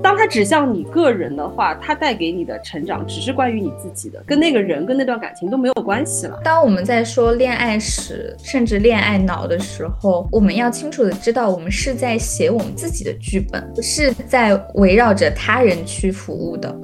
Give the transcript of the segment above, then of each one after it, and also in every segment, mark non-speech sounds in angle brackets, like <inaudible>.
当它指向你个人的话，它带给你的成长只是关于你自己的，跟那个人、跟那段感情都没有关系了。当我们在说恋爱史，甚至恋爱脑的时候，我们要清楚的知道，我们是在写我们自己的剧本，不是在围绕着他人去服务的。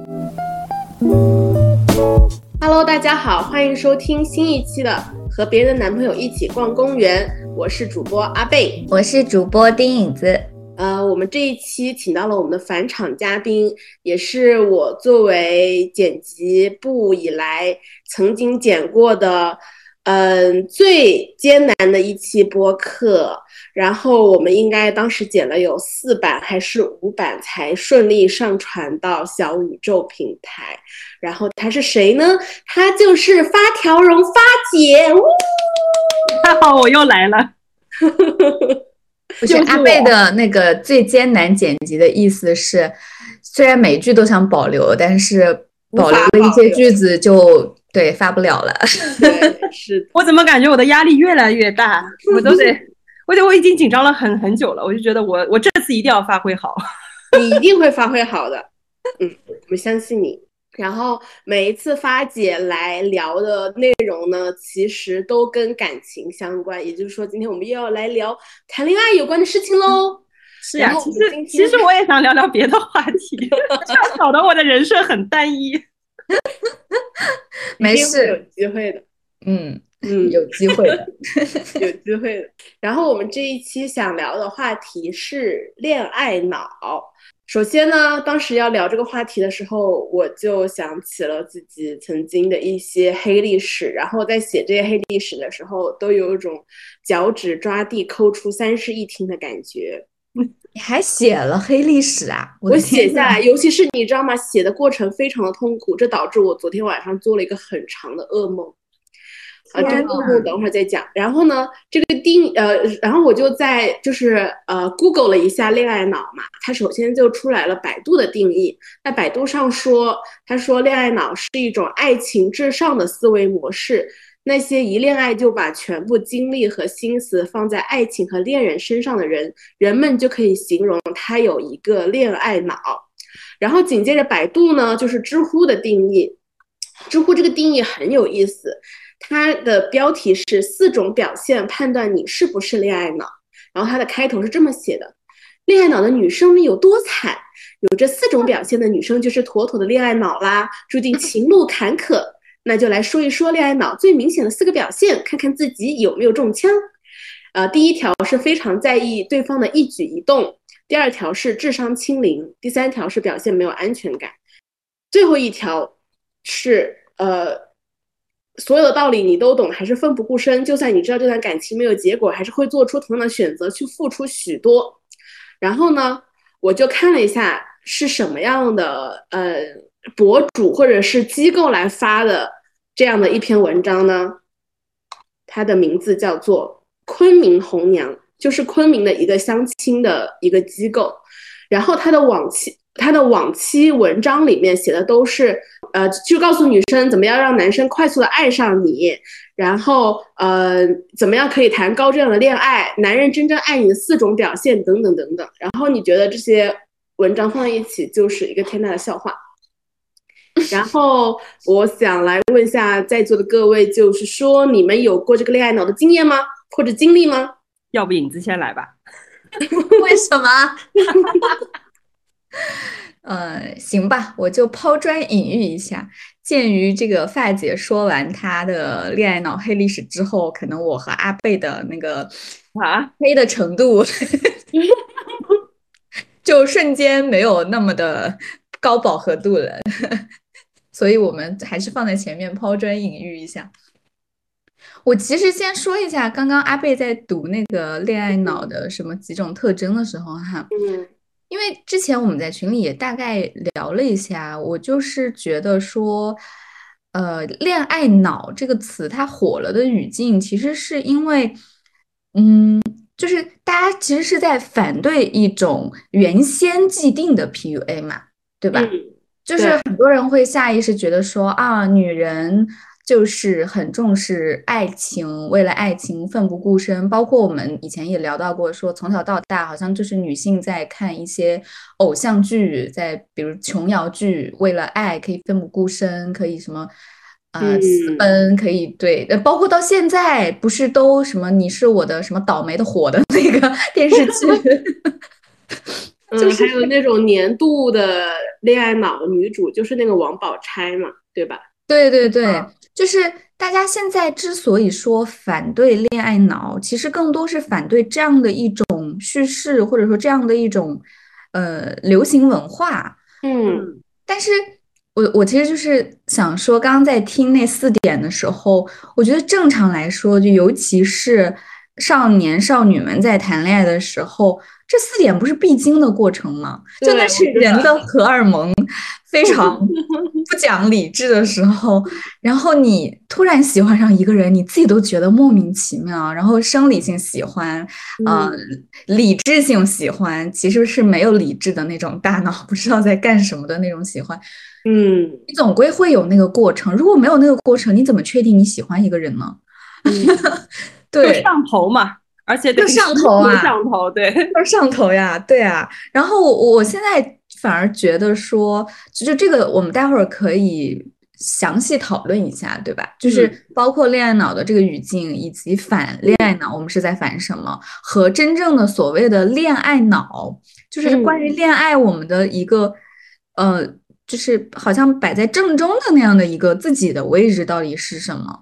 Hello，大家好，欢迎收听新一期的《和别人的男朋友一起逛公园》，我是主播阿贝，我是主播丁影子。呃，我们这一期请到了我们的返场嘉宾，也是我作为剪辑部以来曾经剪过的，嗯，最艰难的一期播客。然后我们应该当时剪了有四版还是五版才顺利上传到小宇宙平台。然后他是谁呢？他就是发条绒发姐。呜，大家好，我又来了。不是阿贝的那个最艰难剪辑的意思是，虽然每句都想保留，但是保留了一些句子就对发不了了。是我怎么感觉我的压力越来越大？我都得，<laughs> 我得我已经紧张了很很久了。我就觉得我我这次一定要发挥好，你一定会发挥好的。嗯，我相信你。然后每一次发姐来聊的内容呢，其实都跟感情相关。也就是说，今天我们又要来聊谈恋爱有关的事情喽。是呀，其实其实我也想聊聊别的话题，<laughs> 这样搞得我的人设很单一。<laughs> 没事，有机会的。嗯嗯，有机会的，<laughs> 有机会的。然后我们这一期想聊的话题是恋爱脑。首先呢，当时要聊这个话题的时候，我就想起了自己曾经的一些黑历史。然后在写这些黑历史的时候，都有一种脚趾抓地抠出三室一厅的感觉。<laughs> 你还写了黑历史啊？我写下来，尤其是你知道吗？写的过程非常的痛苦，这导致我昨天晚上做了一个很长的噩梦。啊，这个我等会儿再讲。然后呢，这个定呃，然后我就在就是呃，Google 了一下恋爱脑嘛，它首先就出来了百度的定义。在百度上说，他说恋爱脑是一种爱情至上的思维模式。那些一恋爱就把全部精力和心思放在爱情和恋人身上的人，人们就可以形容他有一个恋爱脑。然后紧接着百度呢，就是知乎的定义。知乎这个定义很有意思。它的标题是四种表现判断你是不是恋爱脑，然后它的开头是这么写的：恋爱脑的女生有多惨？有这四种表现的女生就是妥妥的恋爱脑啦，注定情路坎坷。那就来说一说恋爱脑最明显的四个表现，看看自己有没有中枪。呃，第一条是非常在意对方的一举一动，第二条是智商清零，第三条是表现没有安全感，最后一条是呃。所有的道理你都懂，还是奋不顾身？就算你知道这段感情没有结果，还是会做出同样的选择，去付出许多。然后呢，我就看了一下是什么样的呃博主或者是机构来发的这样的一篇文章呢？它的名字叫做“昆明红娘”，就是昆明的一个相亲的一个机构。然后它的往期。他的往期文章里面写的都是，呃，就告诉女生怎么样让男生快速的爱上你，然后呃，怎么样可以谈高质量的恋爱，男人真正爱你的四种表现等等等等。然后你觉得这些文章放在一起就是一个天大的笑话。然后我想来问一下在座的各位，就是说你们有过这个恋爱脑的经验吗？或者经历吗？要不影子先来吧？<laughs> 为什么？<laughs> 呃，行吧，我就抛砖引玉一下。鉴于这个发姐说完她的恋爱脑黑历史之后，可能我和阿贝的那个啊 <laughs> 黑的程度，就瞬间没有那么的高饱和度了。<laughs> 所以我们还是放在前面抛砖引玉一下。我其实先说一下，刚刚阿贝在读那个恋爱脑的什么几种特征的时候，哈，嗯。因为之前我们在群里也大概聊了一下，我就是觉得说，呃，恋爱脑这个词它火了的语境，其实是因为，嗯，就是大家其实是在反对一种原先既定的 PUA 嘛，对吧？就是很多人会下意识觉得说啊，女人就是很重视爱情，为了爱情奋不顾身。包括我们以前也聊到过，说从小到大好像就是女性在看一些偶像剧，在比如琼瑶剧，为了爱可以奋不顾身，可以什么呃私奔，可以对，呃包括到现在不是都什么你是我的什么倒霉的火的那个 <laughs> 电视剧。<laughs> 嗯，还有那种年度的恋爱脑女主，就是那个王宝钗嘛，对吧？对对对，就是大家现在之所以说反对恋爱脑，其实更多是反对这样的一种叙事，或者说这样的一种呃流行文化。嗯，但是我我其实就是想说，刚刚在听那四点的时候，我觉得正常来说，就尤其是少年少女们在谈恋爱的时候。这四点不是必经的过程吗？就那是人的荷尔蒙 <laughs> 非常不讲理智的时候，然后你突然喜欢上一个人，你自己都觉得莫名其妙。然后生理性喜欢，呃，理智性喜欢，其实是没有理智的那种大脑不知道在干什么的那种喜欢。嗯，你总归会有那个过程。如果没有那个过程，你怎么确定你喜欢一个人呢？<laughs> 对，上头嘛。而且就上头啊，上头，对，就上头呀，对啊。然后我我现在反而觉得说，就这个我们待会儿可以详细讨论一下，对吧？就是包括恋爱脑的这个语境，以及反恋爱脑，我们是在反什么？和真正的所谓的恋爱脑，就是关于恋爱我们的一个，呃，就是好像摆在正中的那样的一个自己的位置到底是什么？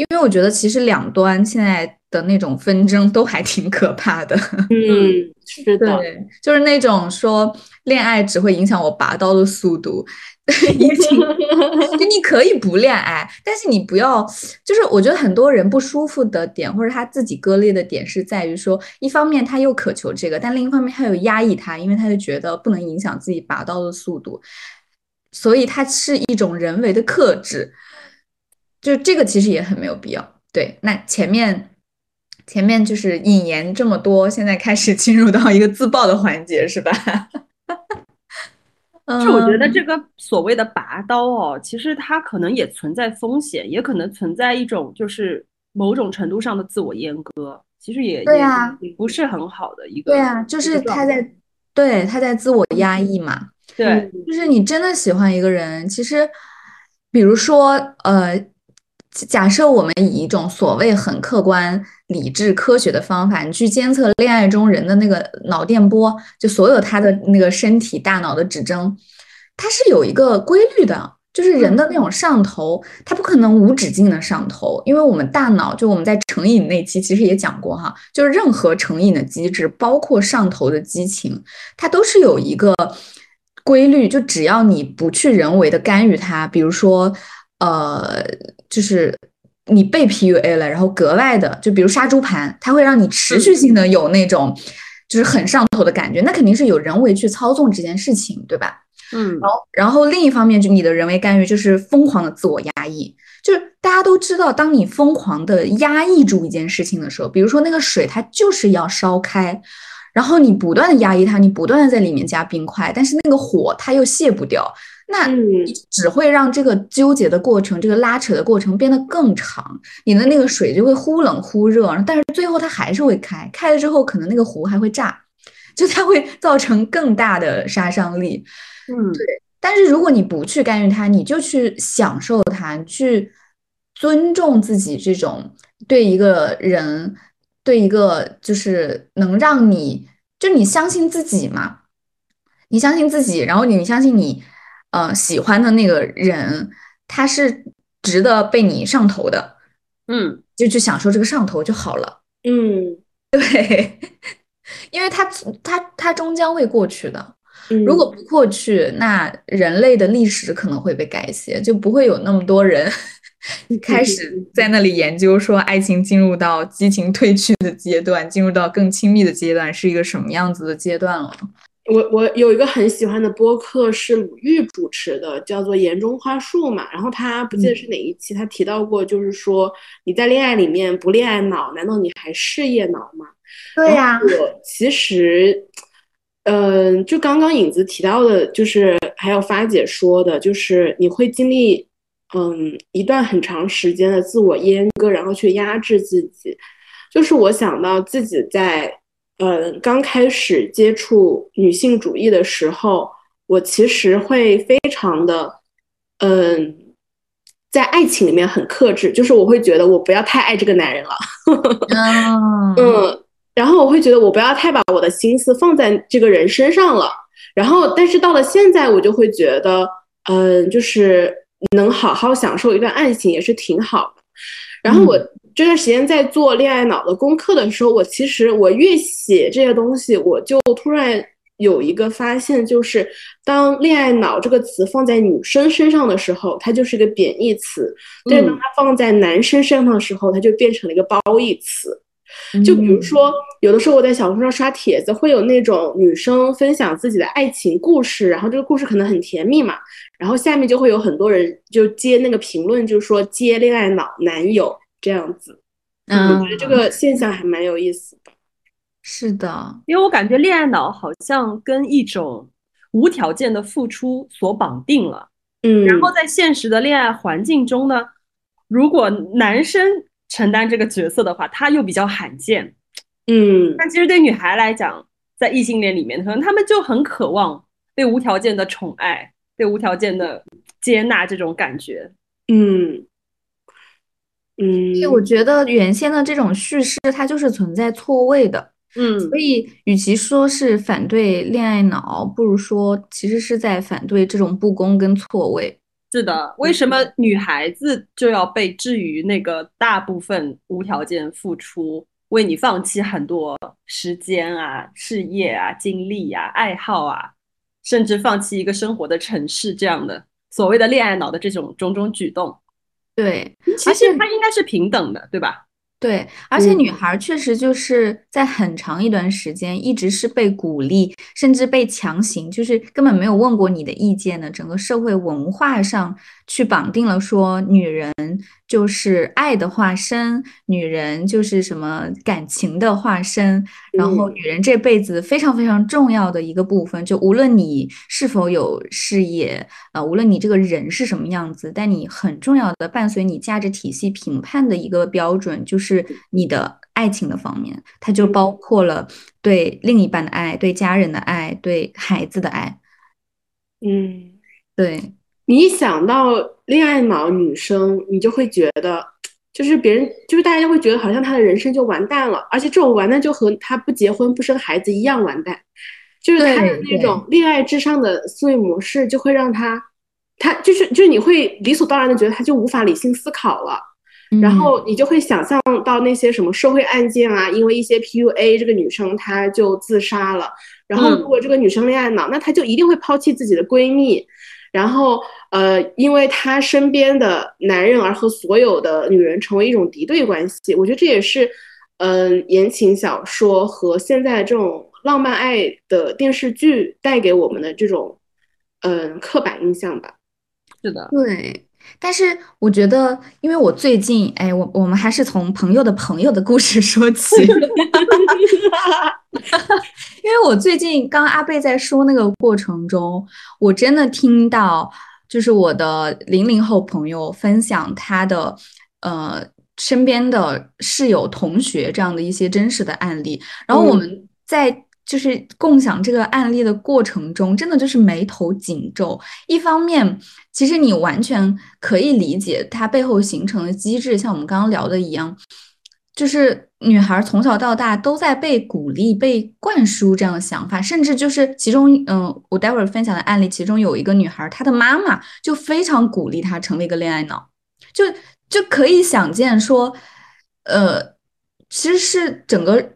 因为我觉得其实两端现在。的那种纷争都还挺可怕的，嗯，<laughs> 是的，对，就是那种说恋爱只会影响我拔刀的速度，已经，就你可以不恋爱，但是你不要，就是我觉得很多人不舒服的点或者他自己割裂的点是在于说，一方面他又渴求这个，但另一方面他又压抑他，因为他就觉得不能影响自己拔刀的速度，所以它是一种人为的克制，就这个其实也很没有必要。对，那前面。前面就是引言这么多，现在开始进入到一个自爆的环节，是吧？<laughs> 就我觉得这个所谓的拔刀哦，其实它可能也存在风险，也可能存在一种就是某种程度上的自我阉割，其实也对呀，不是很好的一个。对啊，就是他在对他在自我压抑嘛。对，就是你真的喜欢一个人，其实比如说呃。假设我们以一种所谓很客观、理智、科学的方法，你去监测恋爱中人的那个脑电波，就所有他的那个身体、大脑的指征，它是有一个规律的。就是人的那种上头，它不可能无止境的上头，因为我们大脑，就我们在成瘾那期其实也讲过哈，就是任何成瘾的机制，包括上头的激情，它都是有一个规律。就只要你不去人为的干预它，比如说。呃，就是你被 PUA 了，然后格外的，就比如杀猪盘，它会让你持续性的有那种就是很上头的感觉，那肯定是有人为去操纵这件事情，对吧？嗯，然后然后另一方面，就你的人为干预就是疯狂的自我压抑，就是大家都知道，当你疯狂的压抑住一件事情的时候，比如说那个水它就是要烧开，然后你不断的压抑它，你不断的在里面加冰块，但是那个火它又泄不掉。那你只会让这个纠结的过程，这个拉扯的过程变得更长，你的那个水就会忽冷忽热，但是最后它还是会开，开了之后可能那个壶还会炸，就它会 <laughs> 造成更大的杀伤力。嗯，对。但是如果你不去干预它，你就去享受它，去尊重自己这种对一个人，对一个就是能让你就你相信自己嘛，你相信自己，然后你相信你。呃，喜欢的那个人，他是值得被你上头的，嗯，就去享受这个上头就好了，嗯，<laughs> 对，因为他他他终将会过去的，如果不过去，那人类的历史可能会被改写，就不会有那么多人 <laughs> 开始在那里研究说爱情进入到激情褪去的阶段，进入到更亲密的阶段是一个什么样子的阶段了。我我有一个很喜欢的播客是鲁豫主持的，叫做言中花树嘛。然后他不记得是哪一期，他提到过，就是说你在恋爱里面不恋爱脑，难道你还事业脑吗？对呀。我其实，嗯，就刚刚影子提到的，就是还有发姐说的，就是你会经历嗯一段很长时间的自我阉割，然后去压制自己。就是我想到自己在嗯刚开始接触女性主义的时候，我其实会非常的嗯在爱情里面很克制，就是我会觉得我不要太爱这个男人了，<laughs> 嗯，然后我会觉得我不要太把我的心思放在这个人身上了。然后，但是到了现在，我就会觉得，嗯，就是能好好享受一段爱情也是挺好的。然后我这段时间在做恋爱脑的功课的时候，我其实我越写这些东西，我就突然有一个发现，就是当“恋爱脑”这个词放在女生身上的时候，它就是一个贬义词；但是当它放在男生身上的时候，它就变成了一个褒义词。就比如说，有的时候我在小红书上刷帖子，会有那种女生分享自己的爱情故事，然后这个故事可能很甜蜜嘛，然后下面就会有很多人就接那个评论，就是说接恋爱脑男友这样子。嗯，我觉得这个现象还蛮有意思的。是的，因为我感觉恋爱脑好像跟一种无条件的付出所绑定了。嗯，然后在现实的恋爱环境中呢，如果男生。承担这个角色的话，他又比较罕见，嗯，但其实对女孩来讲，在异性恋里面，可能他们就很渴望被无条件的宠爱，被无条件的接纳这种感觉，嗯嗯。所以我觉得原先的这种叙事，它就是存在错位的，嗯。所以与其说是反对恋爱脑，不如说其实是在反对这种不公跟错位。是的，为什么女孩子就要被置于那个大部分无条件付出，为你放弃很多时间啊、事业啊、精力啊、爱好啊，甚至放弃一个生活的城市这样的所谓的恋爱脑的这种种种举动？对，其实它应该是平等的，对吧？对，而且女孩确实就是在很长一段时间一直是被鼓励，甚至被强行，就是根本没有问过你的意见的。整个社会文化上去绑定了，说女人就是爱的化身，女人就是什么感情的化身，然后女人这辈子非常非常重要的一个部分，就无论你是否有事业，呃，无论你这个人是什么样子，但你很重要的伴随你价值体系评判的一个标准就是。是你的爱情的方面，它就包括了对另一半的爱、对家人的爱、对孩子的爱。嗯，对你一想到恋爱脑女生，你就会觉得，就是别人，就是大家会觉得好像她的人生就完蛋了，而且这种完蛋就和她不结婚不生孩子一样完蛋，就是她的那种恋爱至上的思维模式，就会让她，她就是就是你会理所当然的觉得她就无法理性思考了。然后你就会想象到那些什么社会案件啊，因为一些 PUA，这个女生她就自杀了。然后如果这个女生恋爱脑，那她就一定会抛弃自己的闺蜜。然后呃，因为她身边的男人而和所有的女人成为一种敌对关系。我觉得这也是嗯言情小说和现在这种浪漫爱的电视剧带给我们的这种嗯刻板印象吧。是的，对。但是我觉得，因为我最近，哎，我我们还是从朋友的朋友的故事说起。<laughs> 因为我最近刚阿贝在说那个过程中，我真的听到，就是我的零零后朋友分享他的，呃，身边的室友、同学这样的一些真实的案例，然后我们在。就是共享这个案例的过程中，真的就是眉头紧皱。一方面，其实你完全可以理解它背后形成的机制，像我们刚刚聊的一样，就是女孩从小到大都在被鼓励、被灌输这样的想法，甚至就是其中，嗯，我待会儿分享的案例，其中有一个女孩，她的妈妈就非常鼓励她成为一个恋爱脑，就就可以想见说，呃，其实是整个。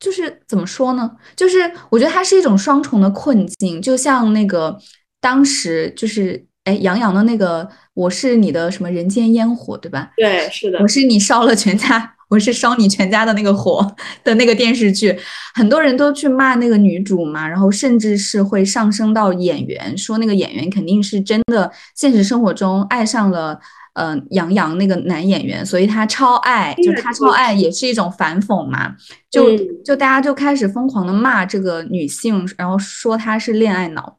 就是怎么说呢？就是我觉得它是一种双重的困境，就像那个当时就是哎杨洋的那个我是你的什么人间烟火，对吧？对，是的，我是你烧了全家，我是烧你全家的那个火的那个电视剧，很多人都去骂那个女主嘛，然后甚至是会上升到演员，说那个演员肯定是真的现实生活中爱上了。嗯，杨洋那个男演员，所以他超爱，就他超爱也是一种反讽嘛，就就大家就开始疯狂的骂这个女性，然后说她是恋爱脑，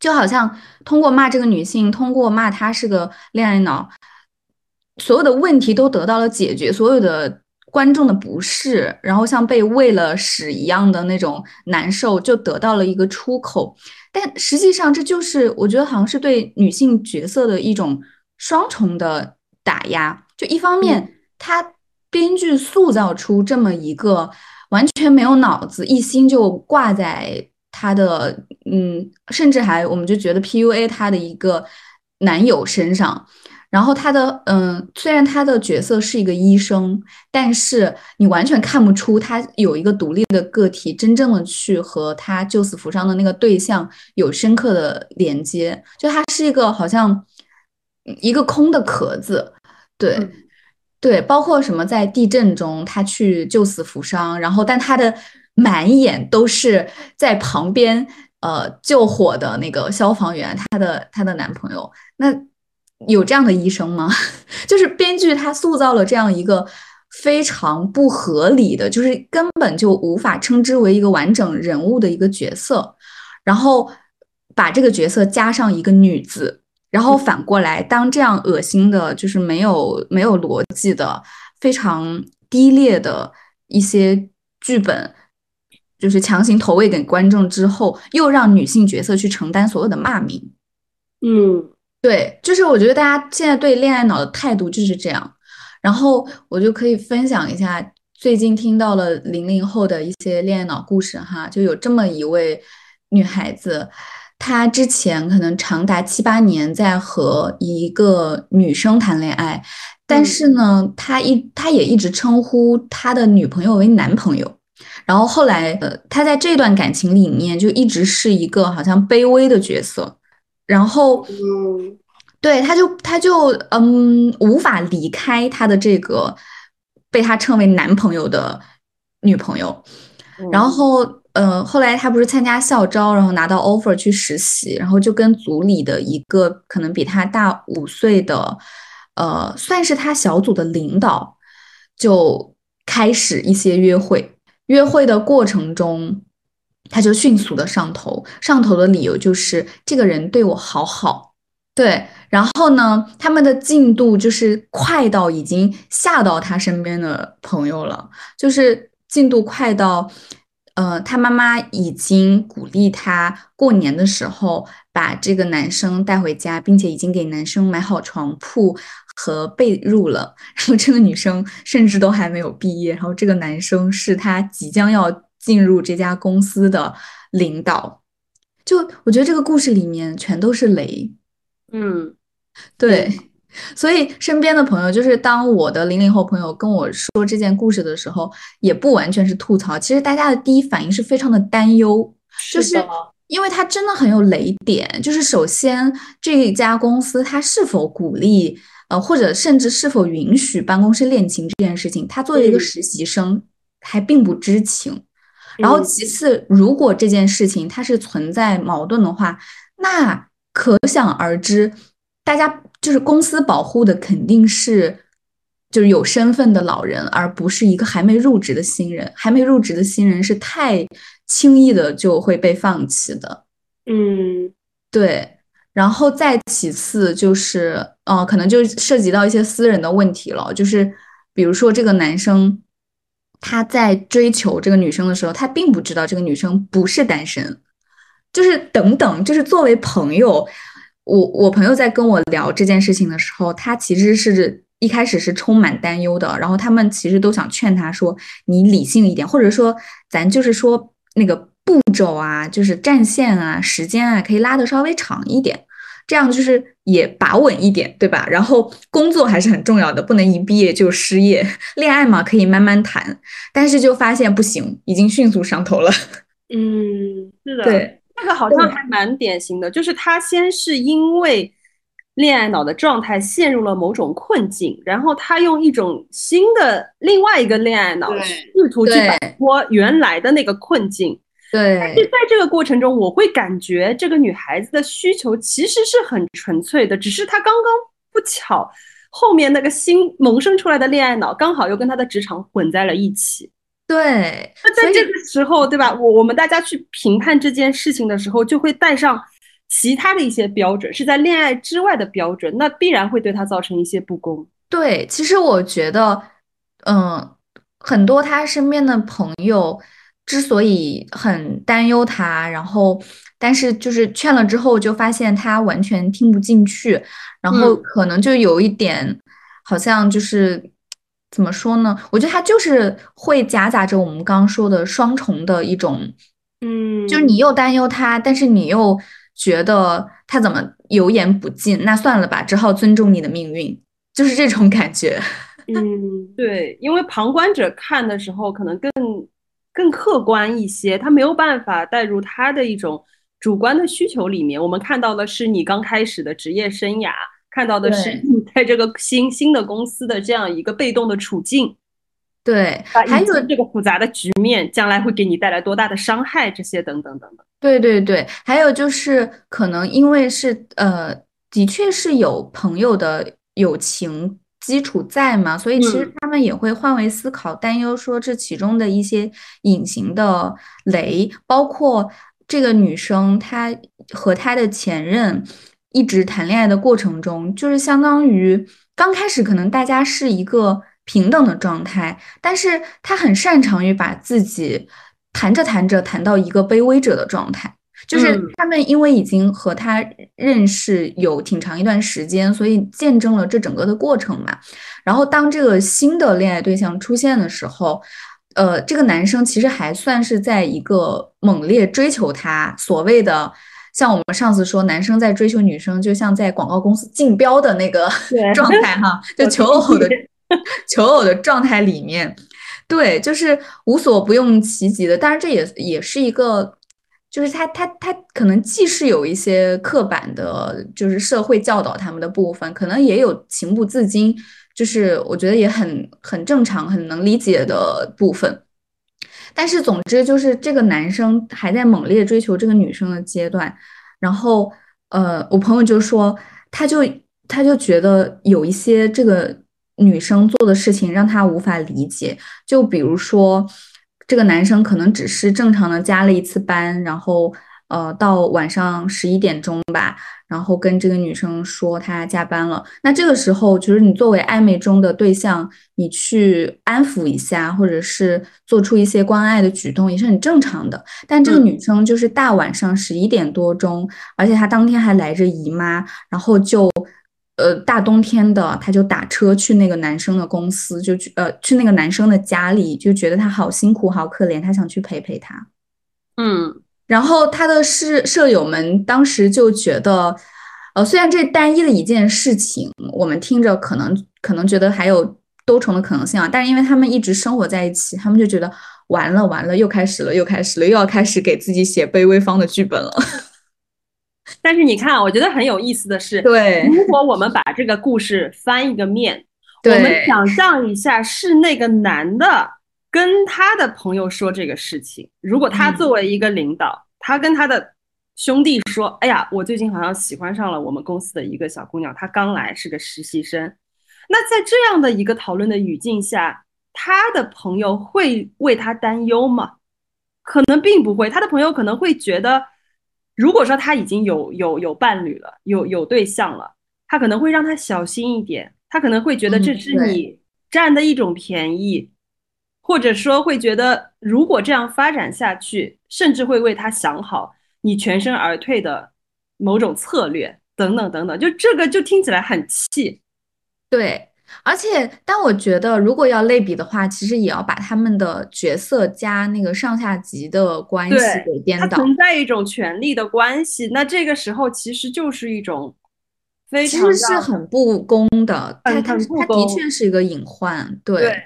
就好像通过骂这个女性，通过骂她是个恋爱脑，所有的问题都得到了解决，所有的观众的不适，然后像被喂了屎一样的那种难受，就得到了一个出口。但实际上，这就是我觉得好像是对女性角色的一种双重的打压。就一方面，他编剧塑造出这么一个完全没有脑子、一心就挂在他的嗯，甚至还我们就觉得 PUA 他的一个男友身上。然后他的嗯，虽然他的角色是一个医生，但是你完全看不出他有一个独立的个体，真正的去和他救死扶伤的那个对象有深刻的连接。就他是一个好像一个空的壳子，对对，包括什么在地震中他去救死扶伤，然后但他的满眼都是在旁边呃救火的那个消防员，他的他的男朋友那。有这样的医生吗？<laughs> 就是编剧他塑造了这样一个非常不合理的，就是根本就无法称之为一个完整人物的一个角色，然后把这个角色加上一个女字，然后反过来当这样恶心的，就是没有没有逻辑的、非常低劣的一些剧本，就是强行投喂给观众之后，又让女性角色去承担所有的骂名，嗯。对，就是我觉得大家现在对恋爱脑的态度就是这样，然后我就可以分享一下最近听到了零零后的一些恋爱脑故事哈，就有这么一位女孩子，她之前可能长达七八年在和一个女生谈恋爱，但是呢，他一他也一直称呼他的女朋友为男朋友，然后后来呃，他在这段感情里面就一直是一个好像卑微的角色。然后，嗯，对，他就他就嗯，无法离开他的这个被他称为男朋友的女朋友。然后，呃，后来他不是参加校招，然后拿到 offer 去实习，然后就跟组里的一个可能比他大五岁的，呃，算是他小组的领导，就开始一些约会。约会的过程中。他就迅速的上头，上头的理由就是这个人对我好好，对。然后呢，他们的进度就是快到已经吓到他身边的朋友了，就是进度快到，呃，他妈妈已经鼓励他过年的时候把这个男生带回家，并且已经给男生买好床铺和被褥了。<laughs> 然后这个女生甚至都还没有毕业，然后这个男生是他即将要。进入这家公司的领导，就我觉得这个故事里面全都是雷，嗯，对，所以身边的朋友，就是当我的零零后朋友跟我说这件故事的时候，也不完全是吐槽，其实大家的第一反应是非常的担忧，就是因为他真的很有雷点，就是首先这一家公司它是否鼓励，呃，或者甚至是否允许办公室恋情这件事情，他作为一个实习生还并不知情。然后其次，如果这件事情它是存在矛盾的话，那可想而知，大家就是公司保护的肯定是就是有身份的老人，而不是一个还没入职的新人。还没入职的新人是太轻易的就会被放弃的。嗯，对。然后再其次就是，呃，可能就涉及到一些私人的问题了，就是比如说这个男生。他在追求这个女生的时候，他并不知道这个女生不是单身，就是等等，就是作为朋友，我我朋友在跟我聊这件事情的时候，他其实是一开始是充满担忧的，然后他们其实都想劝他说，你理性一点，或者说咱就是说那个步骤啊，就是战线啊，时间啊，可以拉的稍微长一点。这样就是也把稳一点，对吧？然后工作还是很重要的，不能一毕业就失业。恋爱嘛，可以慢慢谈，但是就发现不行，已经迅速上头了。<laughs> 嗯，是的，对，这个好像还蛮典型的，就是他先是因为恋爱脑的状态陷入了某种困境，然后他用一种新的另外一个恋爱脑试图去摆脱原来的那个困境。对，但是在这个过程中，我会感觉这个女孩子的需求其实是很纯粹的，只是她刚刚不巧，后面那个新萌生出来的恋爱脑刚好又跟她的职场混在了一起。对，那在这个时候，对吧？我我们大家去评判这件事情的时候，就会带上其他的一些标准，是在恋爱之外的标准，那必然会对他造成一些不公。对，其实我觉得，嗯，很多他身边的朋友之所以很担忧他，然后但是就是劝了之后，就发现他完全听不进去，然后可能就有一点，好像就是怎么说呢？我觉得他就是会夹杂着我们刚刚说的双重的一种，嗯，就是你又担忧他，但是你又觉得他怎么油盐不进，那算了吧，只好尊重你的命运。就是这种感觉，嗯，<laughs> 对，因为旁观者看的时候可能更更客观一些，他没有办法带入他的一种主观的需求里面。我们看到的是你刚开始的职业生涯，看到的是你 <laughs> 在这个新新的公司的这样一个被动的处境，对，还有这个复杂的局面将来会给你带来多大的伤害，这些等等等等。对对对，还有就是可能因为是呃，的确是有朋友的。友情基础在嘛，所以其实他们也会换位思考，担忧说这其中的一些隐形的雷，包括这个女生她和她的前任一直谈恋爱的过程中，就是相当于刚开始可能大家是一个平等的状态，但是他很擅长于把自己谈着谈着谈到一个卑微者的状态。就是他们因为已经和他认识有挺长一段时间，所以见证了这整个的过程嘛。然后当这个新的恋爱对象出现的时候，呃，这个男生其实还算是在一个猛烈追求她，所谓的像我们上次说，男生在追求女生，就像在广告公司竞标的那个 <laughs> 状态哈，就求偶的 <laughs> 求偶的状态里面，对，就是无所不用其极的。当然，这也也是一个。就是他，他，他可能既是有一些刻板的，就是社会教导他们的部分，可能也有情不自禁，就是我觉得也很很正常、很能理解的部分。但是总之，就是这个男生还在猛烈追求这个女生的阶段，然后，呃，我朋友就说，他就他就觉得有一些这个女生做的事情让他无法理解，就比如说。这个男生可能只是正常的加了一次班，然后呃到晚上十一点钟吧，然后跟这个女生说他加班了。那这个时候，就是你作为暧昧中的对象，你去安抚一下，或者是做出一些关爱的举动，也是很正常的。但这个女生就是大晚上十一点多钟，而且她当天还来着姨妈，然后就。呃，大冬天的，他就打车去那个男生的公司，就去呃去那个男生的家里，就觉得他好辛苦，好可怜，他想去陪陪他。嗯，然后他的室舍友们当时就觉得，呃，虽然这单一的一件事情，我们听着可能可能觉得还有多重的可能性啊，但是因为他们一直生活在一起，他们就觉得完了完了，又开始了，又开始了，又要开始给自己写卑微方的剧本了。<laughs> 但是你看，我觉得很有意思的是，对，如果我们把这个故事翻一个面，我们想象一下，是那个男的跟他的朋友说这个事情。如果他作为一个领导，他跟他的兄弟说：“哎呀，我最近好像喜欢上了我们公司的一个小姑娘，她刚来，是个实习生。”那在这样的一个讨论的语境下，他的朋友会为他担忧吗？可能并不会，他的朋友可能会觉得。如果说他已经有有有伴侣了，有有对象了，他可能会让他小心一点，他可能会觉得这是你占的一种便宜，或者说会觉得如果这样发展下去，甚至会为他想好你全身而退的某种策略等等等等，就这个就听起来很气，对。而且，但我觉得，如果要类比的话，其实也要把他们的角色加那个上下级的关系给颠倒。它存在一种权力的关系，那这个时候其实就是一种非常其实是很不公的。它它它的确是一个隐患。对，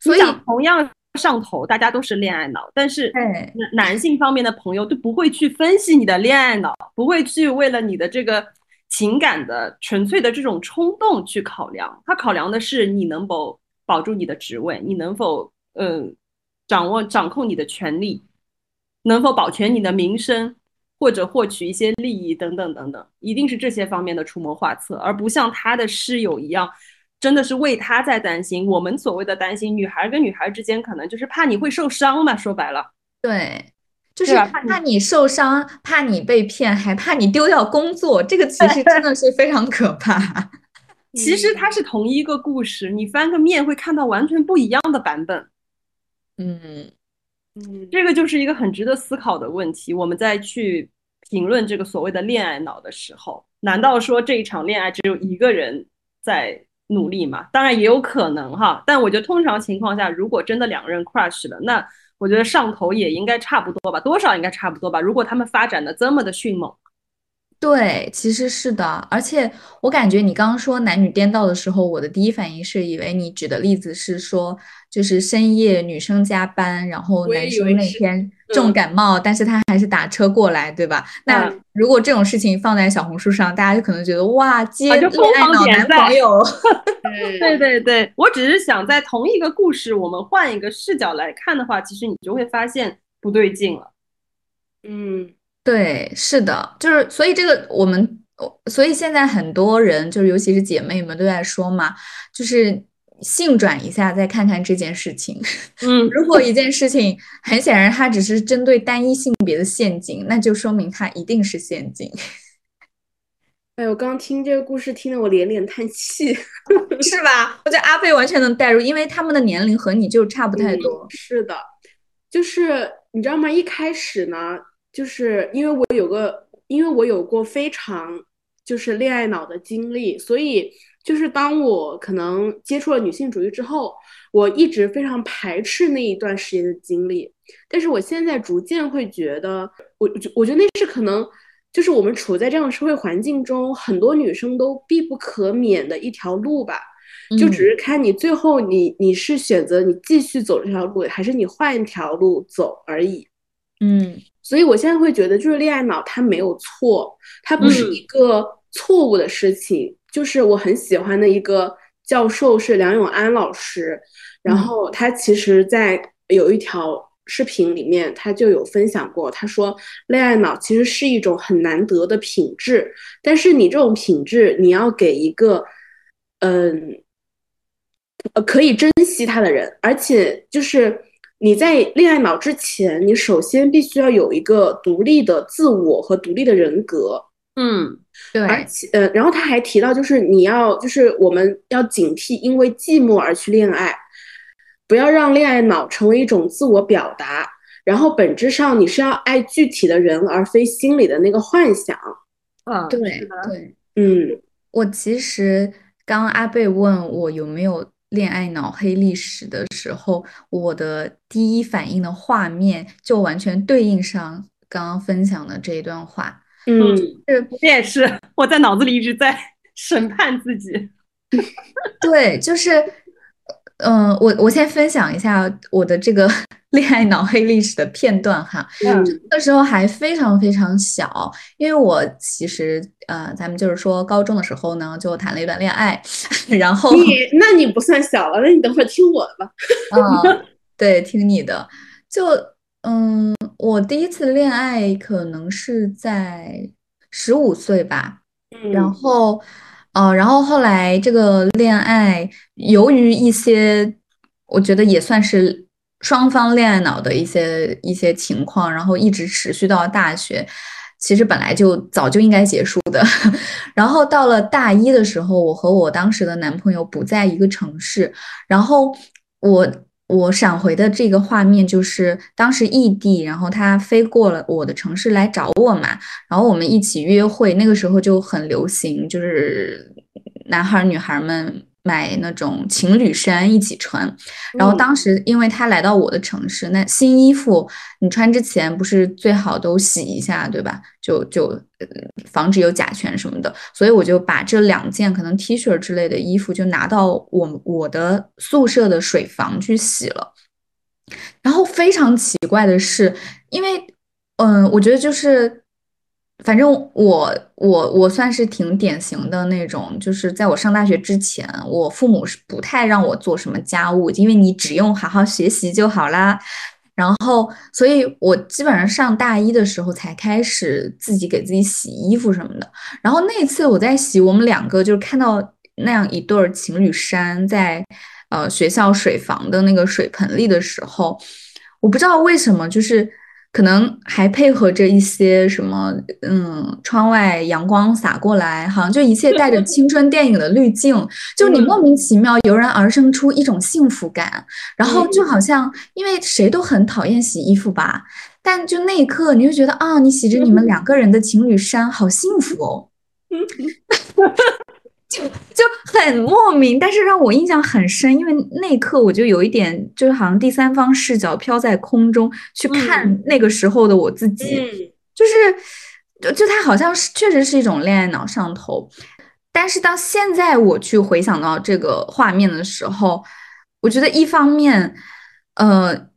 所以同样上头，大家都是恋爱脑，但是男性方面的朋友都不会去分析你的恋爱脑，不会去为了你的这个。情感的纯粹的这种冲动去考量，他考量的是你能否保住你的职位，你能否嗯掌握掌控你的权利，能否保全你的名声，或者获取一些利益等等等等，一定是这些方面的出谋划策，而不像他的室友一样，真的是为他在担心。我们所谓的担心，女孩跟女孩之间可能就是怕你会受伤嘛，说白了。对，就是怕你受伤，怕你被骗，还怕你丢掉工作。这个其实真的是非常可怕。<laughs> 其实它是同一个故事，你翻个面会看到完全不一样的版本。嗯嗯，这个就是一个很值得思考的问题。我们在去评论这个所谓的恋爱脑的时候，难道说这一场恋爱只有一个人在努力嘛？当然也有可能哈，但我觉得通常情况下，如果真的两个人 crush 了，那我觉得上头也应该差不多吧，多少应该差不多吧。如果他们发展的这么的迅猛。对，其实是的，而且我感觉你刚刚说男女颠倒的时候，我的第一反应是以为你举的例子是说，就是深夜女生加班，然后男生那天重感冒，但是他还是打车过来，对吧？那如果这种事情放在小红书上，大家就可能觉得哇，接恋爱脑男朋友。<laughs> 对对对，我只是想在同一个故事，我们换一个视角来看的话，其实你就会发现不对劲了。嗯。对，是的，就是所以这个我们，所以现在很多人就是尤其是姐妹们都在说嘛，就是性转一下，再看看这件事情。嗯，<laughs> 如果一件事情很显然它只是针对单一性别的陷阱，那就说明它一定是陷阱。<laughs> 哎，我刚听这个故事，听得我连连叹气，<laughs> 是吧？我觉得阿飞完全能代入，因为他们的年龄和你就差不太多。是的，就是你知道吗？一开始呢。就是因为我有个，因为我有过非常就是恋爱脑的经历，所以就是当我可能接触了女性主义之后，我一直非常排斥那一段时间的经历。但是我现在逐渐会觉得，我我我觉得那是可能就是我们处在这样的社会环境中，很多女生都必不可免的一条路吧。就只是看你最后你你是选择你继续走这条路，还是你换一条路走而已。嗯。所以，我现在会觉得，就是恋爱脑，它没有错，它不是一个错误的事情。就是我很喜欢的一个教授是梁永安老师，然后他其实，在有一条视频里面，他就有分享过，他说，恋爱脑其实是一种很难得的品质，但是你这种品质，你要给一个，嗯，呃，可以珍惜他的人，而且就是。你在恋爱脑之前，你首先必须要有一个独立的自我和独立的人格。嗯，对。而且，呃，然后他还提到，就是你要，就是我们要警惕因为寂寞而去恋爱，不要让恋爱脑成为一种自我表达。然后，本质上你是要爱具体的人，而非心里的那个幻想。啊，对对，嗯，我其实刚阿贝问我有没有。恋爱脑黑历史的时候，我的第一反应的画面就完全对应上刚刚分享的这一段话。嗯，是，我也是，我在脑子里一直在 <laughs> 审判自己。<laughs> 对，就是。嗯，我我先分享一下我的这个 <laughs> 恋爱脑黑历史的片段哈。嗯，那时候还非常非常小，因为我其实呃，咱们就是说高中的时候呢，就谈了一段恋爱，然后你那你不算小了，那你等会儿听我的吧。嗯，对，听你的。就嗯，我第一次恋爱可能是在十五岁吧，然后。呃，然后后来这个恋爱，由于一些我觉得也算是双方恋爱脑的一些一些情况，然后一直持续到大学，其实本来就早就应该结束的。<laughs> 然后到了大一的时候，我和我当时的男朋友不在一个城市，然后我。我闪回的这个画面就是当时异地，然后他飞过了我的城市来找我嘛，然后我们一起约会。那个时候就很流行，就是男孩女孩们。买那种情侣衫一起穿，然后当时因为他来到我的城市，那新衣服你穿之前不是最好都洗一下，对吧？就就防止有甲醛什么的，所以我就把这两件可能 T 恤之类的衣服就拿到我我的宿舍的水房去洗了。然后非常奇怪的是，因为嗯，我觉得就是。反正我我我算是挺典型的那种，就是在我上大学之前，我父母是不太让我做什么家务，因为你只用好好学习就好啦。然后，所以我基本上上大一的时候才开始自己给自己洗衣服什么的。然后那次我在洗，我们两个就是看到那样一对情侣衫在呃学校水房的那个水盆里的时候，我不知道为什么就是。可能还配合着一些什么，嗯，窗外阳光洒过来，好像就一切带着青春电影的滤镜，就你莫名其妙油然而生出一种幸福感，然后就好像因为谁都很讨厌洗衣服吧，但就那一刻你就觉得啊，你洗着你们两个人的情侣衫，好幸福哦。<laughs> 就就很莫名，但是让我印象很深，因为那一刻我就有一点，就是好像第三方视角飘在空中去看那个时候的我自己，就是就就他好像是确实是一种恋爱脑上头，但是到现在我去回想到这个画面的时候，我觉得一方面，呃。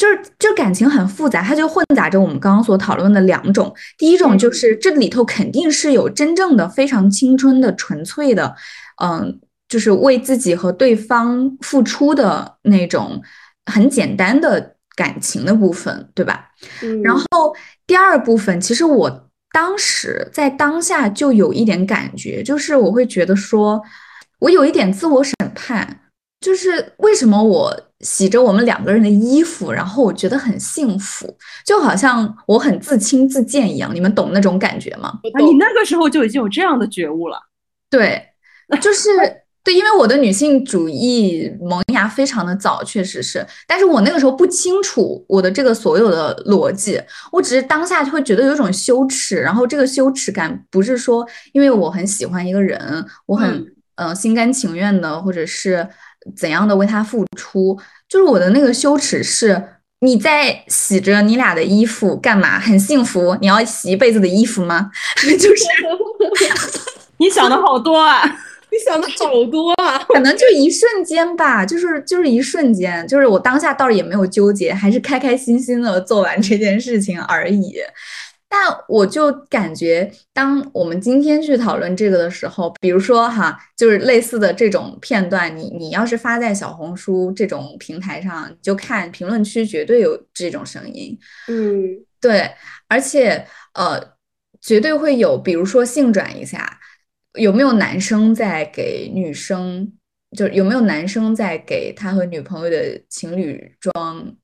就是就感情很复杂，它就混杂着我们刚刚所讨论的两种。第一种就是这里头肯定是有真正的非常青春的、纯粹的，嗯，就是为自己和对方付出的那种很简单的感情的部分，对吧？然后第二部分，其实我当时在当下就有一点感觉，就是我会觉得说，我有一点自我审判，就是为什么我。洗着我们两个人的衣服，然后我觉得很幸福，就好像我很自轻自贱一样。你们懂那种感觉吗？啊你那个时候就已经有这样的觉悟了。对，就是对，因为我的女性主义萌芽非常的早，确实是。但是我那个时候不清楚我的这个所有的逻辑，我只是当下就会觉得有种羞耻，然后这个羞耻感不是说因为我很喜欢一个人，我很嗯心甘情愿的，或者是。怎样的为他付出？就是我的那个羞耻是，你在洗着你俩的衣服干嘛？很幸福？你要洗一辈子的衣服吗？<laughs> 就是 <laughs> 你想的好多啊，<laughs> 你想的好多啊，可能就一瞬间吧，就是就是一瞬间，就是我当下倒是也没有纠结，还是开开心心的做完这件事情而已。但我就感觉，当我们今天去讨论这个的时候，比如说哈，就是类似的这种片段，你你要是发在小红书这种平台上，就看评论区绝对有这种声音。嗯，对，而且呃，绝对会有，比如说性转一下，有没有男生在给女生，就有没有男生在给他和女朋友的情侣装？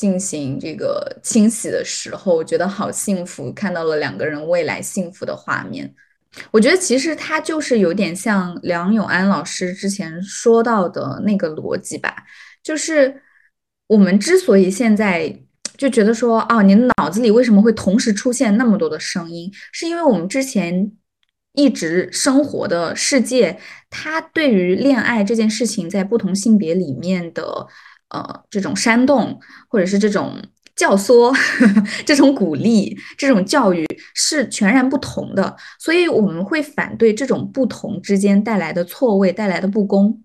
进行这个清洗的时候，我觉得好幸福，看到了两个人未来幸福的画面。我觉得其实他就是有点像梁永安老师之前说到的那个逻辑吧，就是我们之所以现在就觉得说，哦，你脑子里为什么会同时出现那么多的声音，是因为我们之前一直生活的世界，它对于恋爱这件事情在不同性别里面的。呃，这种煽动或者是这种教唆、<laughs> 这种鼓励、这种教育是全然不同的，所以我们会反对这种不同之间带来的错位、带来的不公。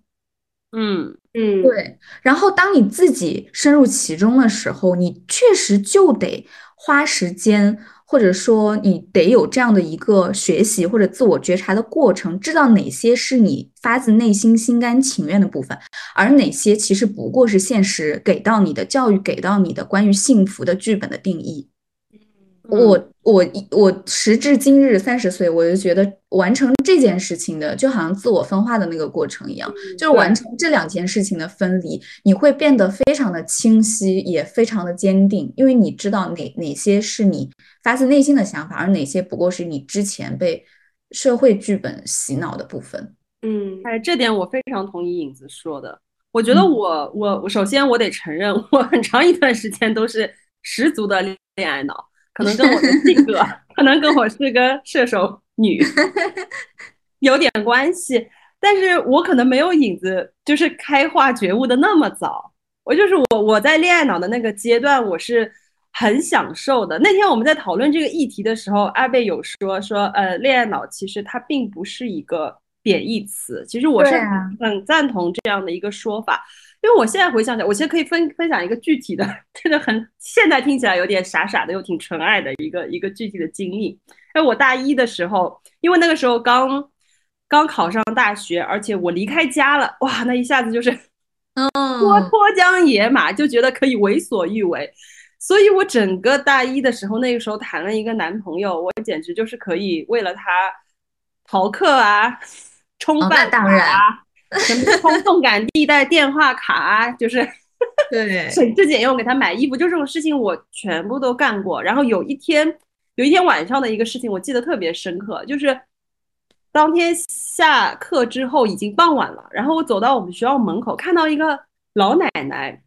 嗯嗯，对。然后当你自己深入其中的时候，你确实就得花时间。或者说，你得有这样的一个学习或者自我觉察的过程，知道哪些是你发自内心心甘情愿的部分，而哪些其实不过是现实给到你的教育给到你的关于幸福的剧本的定义。我我我时至今日三十岁，我就觉得完成这件事情的，就好像自我分化的那个过程一样，就是完成这两件事情的分离，你会变得非常的清晰，也非常的坚定，因为你知道哪哪些是你发自内心的想法，而哪些不过是你之前被社会剧本洗脑的部分。嗯，哎，这点我非常同意影子说的。我觉得我我我首先我得承认，我很长一段时间都是十足的恋爱脑。可能跟我的性格，<laughs> 可能跟我是个射手女 <laughs> 有点关系，但是我可能没有影子，就是开化觉悟的那么早。我就是我，我在恋爱脑的那个阶段，我是很享受的。那天我们在讨论这个议题的时候，阿贝有说说，呃，恋爱脑其实它并不是一个贬义词，其实我是很赞同这样的一个说法。因为我现在回想起来，我其实可以分分享一个具体的，<laughs> 真的很现在听起来有点傻傻的，又挺纯爱的一个一个具体的经历。哎，我大一的时候，因为那个时候刚刚考上大学，而且我离开家了，哇，那一下子就是，嗯，脱脱缰野马，就觉得可以为所欲为。所以我整个大一的时候，那个时候谈了一个男朋友，我简直就是可以为了他逃课啊，冲饭当然。什么通动感地带电话卡啊，就是 <laughs> 对，省吃俭用给他买衣服，就这种事情我全部都干过。然后有一天，有一天晚上的一个事情，我记得特别深刻，就是当天下课之后已经傍晚了，然后我走到我们学校门口，看到一个老奶奶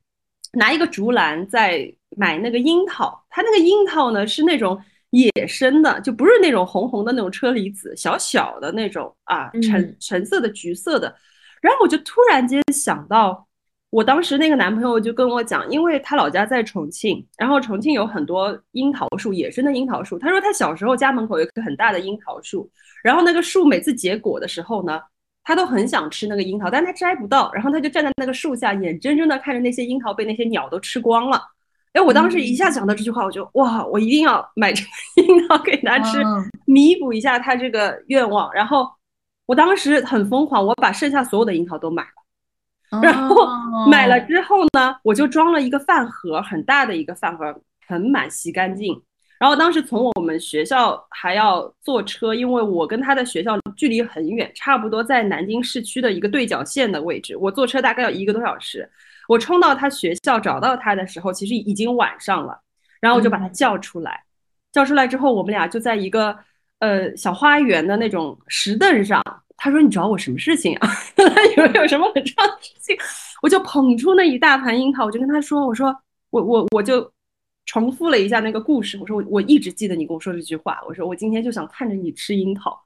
拿一个竹篮在买那个樱桃，它那个樱桃呢是那种。野生的就不是那种红红的那种车厘子，小小的那种啊，橙橙色的、橘色的。然后我就突然间想到，我当时那个男朋友就跟我讲，因为他老家在重庆，然后重庆有很多樱桃树，野生的樱桃树。他说他小时候家门口有一棵很大的樱桃树，然后那个树每次结果的时候呢，他都很想吃那个樱桃，但他摘不到，然后他就站在那个树下，眼睁睁的看着那些樱桃被那些鸟都吃光了。哎，我当时一下想到这句话，我就哇，我一定要买这个 <laughs> 樱桃给他吃，弥补一下他这个愿望。然后我当时很疯狂，我把剩下所有的樱桃都买了。然后买了之后呢，我就装了一个饭盒，很大的一个饭盒，很满，洗干净。然后当时从我们学校还要坐车，因为我跟他的学校距离很远，差不多在南京市区的一个对角线的位置，我坐车大概要一个多小时。我冲到他学校找到他的时候，其实已经晚上了，然后我就把他叫出来，叫出来之后，我们俩就在一个呃小花园的那种石凳上。他说：“你找我什么事情啊？<laughs> 以为有什么很重要的事情？”我就捧出那一大盘樱桃，我就跟他说：“我说我我我就重复了一下那个故事。我说我我一直记得你跟我说这句话。我说我今天就想看着你吃樱桃。”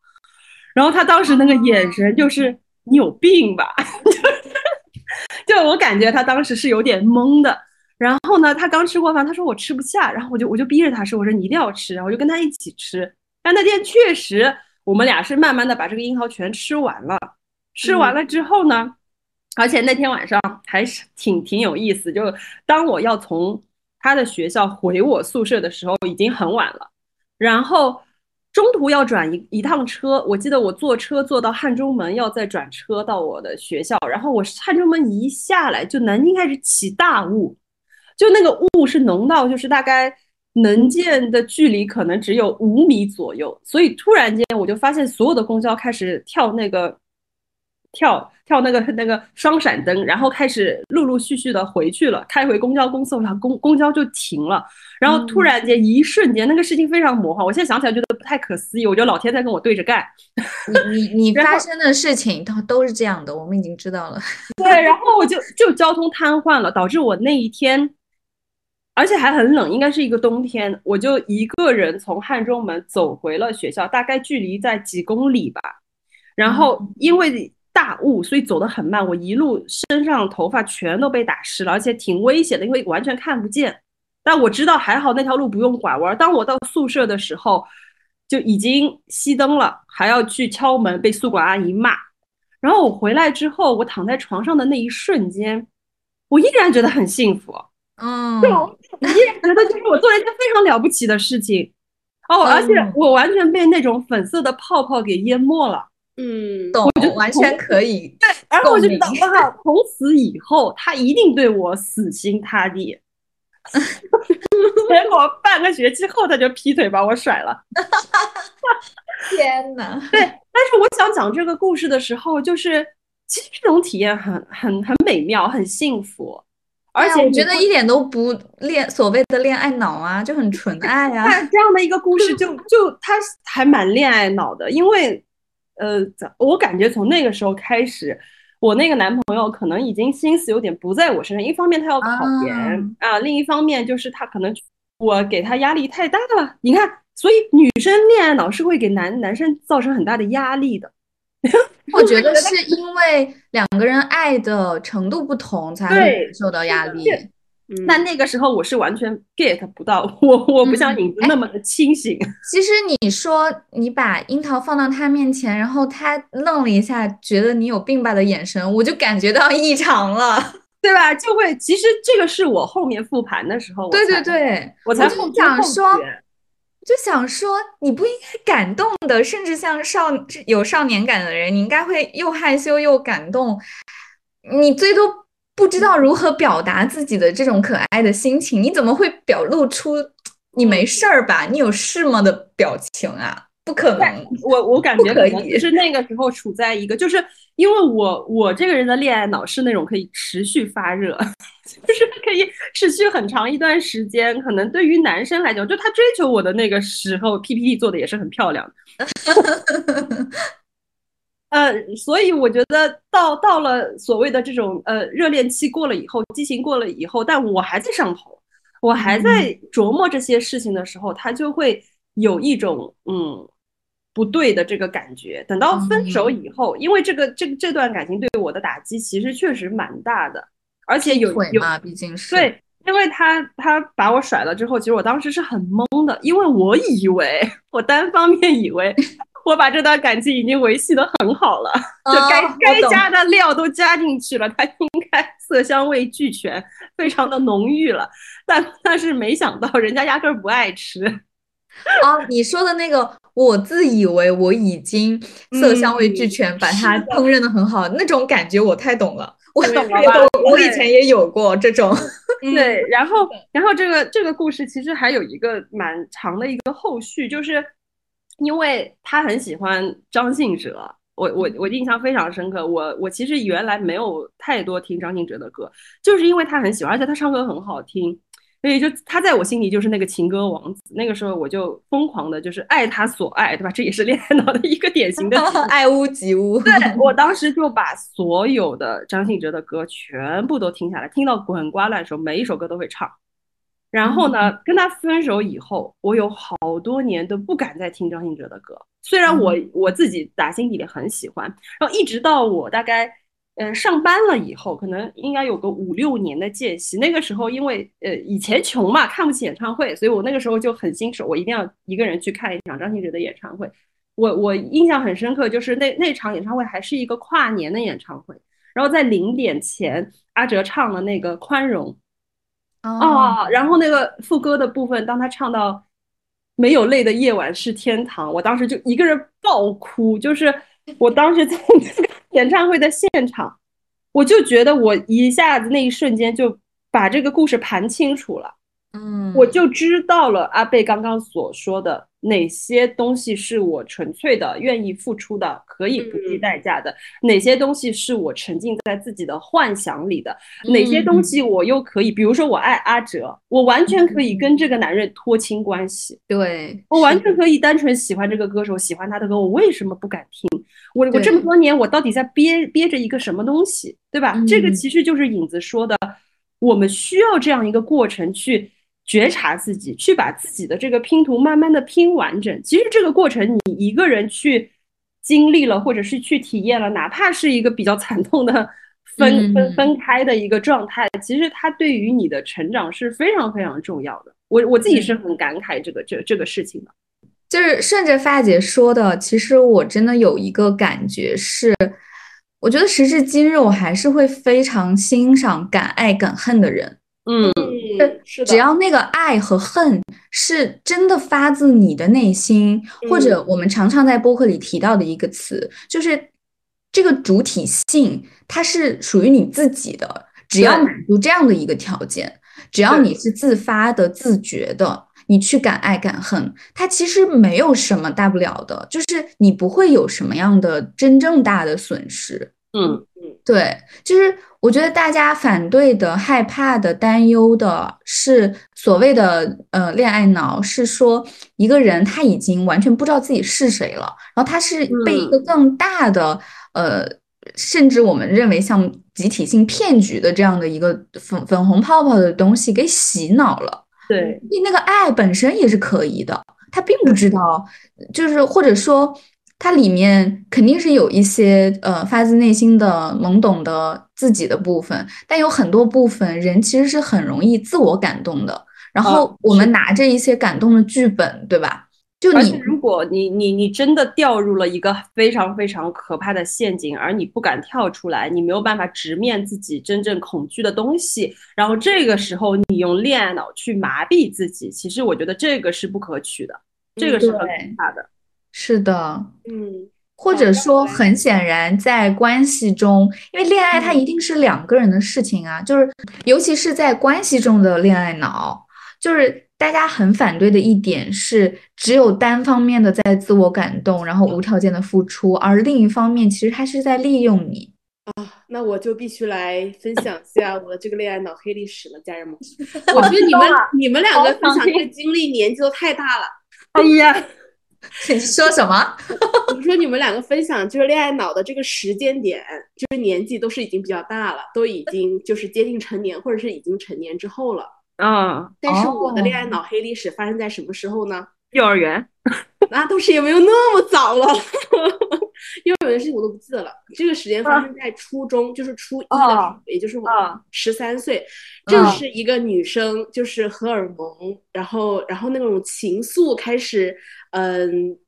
然后他当时那个眼神就是你有病吧？就我感觉他当时是有点懵的，然后呢，他刚吃过饭，他说我吃不下，然后我就我就逼着他说，我说你一定要吃，然后我就跟他一起吃。但那天确实，我们俩是慢慢的把这个樱桃全吃完了。吃完了之后呢，而且那天晚上还是挺挺有意思，就当我要从他的学校回我宿舍的时候，已经很晚了，然后。中途要转一一趟车，我记得我坐车坐到汉中门，要再转车到我的学校。然后我汉中门一下来，就南京开始起大雾，就那个雾是浓到就是大概能见的距离可能只有五米左右。所以突然间我就发现所有的公交开始跳那个。跳跳那个那个双闪灯，然后开始陆陆续续的回去了，开回公交公司，我想公公交就停了，然后突然间一瞬间，那个事情非常魔幻，我现在想起来觉得不太可思议，我觉得老天在跟我对着干。<laughs> 你你你发生的事情都都是这样的，我们已经知道了。<laughs> 对，然后我就就交通瘫痪了，导致我那一天，而且还很冷，应该是一个冬天，我就一个人从汉中门走回了学校，大概距离在几公里吧，然后因为。大雾，所以走得很慢。我一路身上头发全都被打湿了，而且挺危险的，因为完全看不见。但我知道还好那条路不用拐弯。当我到宿舍的时候，就已经熄灯了，还要去敲门，被宿管阿姨骂。然后我回来之后，我躺在床上的那一瞬间，我依然觉得很幸福。嗯，我依然觉得就是我做了一件非常了不起的事情。哦，而且我完全被那种粉色的泡泡给淹没了。嗯，懂，完全可以。对，然后我就觉得哇，从此以后他一定对我死心塌地。<laughs> 结果半个学期后他就劈腿把我甩了。<laughs> 天哪！对，但是我想讲这个故事的时候，就是其实这种体验很很很美妙，很幸福，而且我觉得一点都不恋所谓的恋爱脑啊，就很纯爱啊。这样的一个故事，<laughs> 就就他还蛮恋爱脑的，因为。呃，我感觉从那个时候开始，我那个男朋友可能已经心思有点不在我身上。一方面他要考研啊，另一方面就是他可能我给他压力太大了。你看，所以女生恋爱脑是会给男男生造成很大的压力的。<laughs> 我觉得是因为两个人爱的程度不同，才会受到压力。那那个时候我是完全 get 不到，我我不像影子那么的清醒。其实你说你把樱桃放到他面前，然后他愣了一下，觉得你有病吧的眼神，我就感觉到异常了，<laughs> 对吧？就会其实这个是我后面复盘的时候，对对对，我才想说，就想说你不应该感动的，甚至像少有少年感的人，你应该会又害羞又感动，你最多。不知道如何表达自己的这种可爱的心情，你怎么会表露出你没事儿吧？你有事吗的表情啊？不可能，我我感觉可能就是那个时候处在一个，就是因为我我这个人的恋爱脑是那种可以持续发热，<laughs> 就是可以持续很长一段时间。可能对于男生来讲，就他追求我的那个时候，PPT 做的也是很漂亮的。<laughs> 呃，所以我觉得到到了所谓的这种呃热恋期过了以后，激情过了以后，但我还在上头，我还在。琢磨这些事情的时候，他就会有一种嗯不对的这个感觉。等到分手以后，因为这个这个这段感情对我的打击其实确实蛮大的，而且有有，毕竟是。对，因为他他把我甩了之后，其实我当时是很懵的，因为我以为我单方面以为我把这段感情已经维系的很好了，就该、该加的料都加进去了，它应该色香味俱全，非常的浓郁了。但但是没想到人家压根儿不爱吃，哦，你说的那个，我自以为我已经色香味俱全，把它烹饪的很好，那种感觉我太懂了。我懂我吧我以前也有过这种，对，然后然后这个这个故事其实还有一个蛮长的一个后续，就是因为他很喜欢张信哲，我我我印象非常深刻。我我其实原来没有太多听张信哲的歌，就是因为他很喜欢，而且他唱歌很好听。所以就他在我心里就是那个情歌王子，那个时候我就疯狂的就是爱他所爱，对吧？这也是恋爱脑的一个典型的 <laughs> 爱屋及乌。对我当时就把所有的张信哲的歌全部都听下来，听到滚瓜烂熟，每一首歌都会唱。然后呢，跟他分手以后，我有好多年都不敢再听张信哲的歌。虽然我我自己打心底里很喜欢，然后一直到我大概呃上班了以后，可能应该有个五六年的间隙。那个时候因为呃以前穷嘛，看不起演唱会，所以我那个时候就很新手，我一定要一个人去看一场张信哲的演唱会。我我印象很深刻，就是那那场演唱会还是一个跨年的演唱会，然后在零点前，阿哲唱了那个《宽容》哦，然后那个副歌的部分，当他唱到“没有泪的夜晚是天堂”，我当时就一个人爆哭，就是我当时在这个演唱会的现场，我就觉得我一下子那一瞬间就把这个故事盘清楚了。嗯，我就知道了阿贝刚刚所说的哪些东西是我纯粹的愿意付出的，可以不计嗯。代价的；哪些东西是我沉浸在自己的幻想里的；哪些。东西我又可以，比如说我爱阿哲，我完全可以跟这个男人脱亲关系，对，我完全可以单纯喜欢这个歌手，喜欢他的歌，我为什么不敢听？我我这么多年，我到底在憋憋着一个什么东西，对吧？这个嗯。其实就是影子说的，我们需要这样一个过程去觉察自己，去把自己的这个拼图慢慢的拼完整。其实这个过程，你一个人去经历了，或者是去体验了，哪怕是一个比较惨痛的分分嗯分开的一个状态，其实它对于你的成长是非常非常重要的。我我自己是很感慨这个这这个事情的。就是顺着发姐说的，其实我真的有一个感觉是，我觉得时至今日，我还是会非常欣赏敢爱敢恨的人。嗯，嗯，是的，只要那个爱和恨是真的发自你的内心，或者我们常常在播客里提到的一个词，就是这个主体性，它是属于你自己的。只要满足这样的一个条件，只要你是自发的、自觉的，你去敢爱敢恨，它其实没有什么大不了的，就是你不会有什么样的真正大的损失。嗯嗯对，就是我觉得大家反对的、害怕的、担忧的是所谓的呃恋爱脑，是说一个人他已经完全不知道自己是谁了，然后他是被一个更大的呃，甚至我们认为像集体性骗局的这样的一个粉粉红泡泡的东西给洗脑了。对，那个爱本身也是可疑的，他并不知道，就是或者说它里面肯定是有一些呃发自内心的懵懂的自己的部分，但有很多部分人其实是很容易自我感动的。然后啊我们拿着一些感动的剧本，对吧？就你如果你你你真的掉入了一个非常非常可怕的陷阱，而你不敢跳出来，你没有办法直面自己真正恐惧的东西，然后这个时候你用恋爱脑去麻痹自己，其实我觉得这个是不可取的，这个是很可怕的。是的，嗯或者说，很显然，在关系中，因为恋爱它嗯一定是两个人的事情啊，就是尤其是在关系中的恋爱脑，就是大家很反对的一点是，只有单方面的在自我感动，然后无条件的付出，而另一方面其实他是在利用你啊。那我就必须来分享一下我的这个恋爱脑黑历史了，家人们。<laughs> 我觉得你们 <laughs> 你们两个分享这个经历年纪都太大了。哎呀。<laughs> 你说什么？<laughs> 你说你们两个分享就是恋爱脑的这个时间点，就是年纪都是已经比较大了，都已经就是接近成年或者是已经成年之后了。啊，但是我的恋爱脑黑历史发生在什么时候呢？幼儿园。<laughs> 那倒是也没有那么早了。幼儿园的事情我都不记得了。这个时间发生在初中，就是初一的时候，也就是我十三岁，正是一个女生就是荷尔蒙，然后然后那种情愫开始。嗯，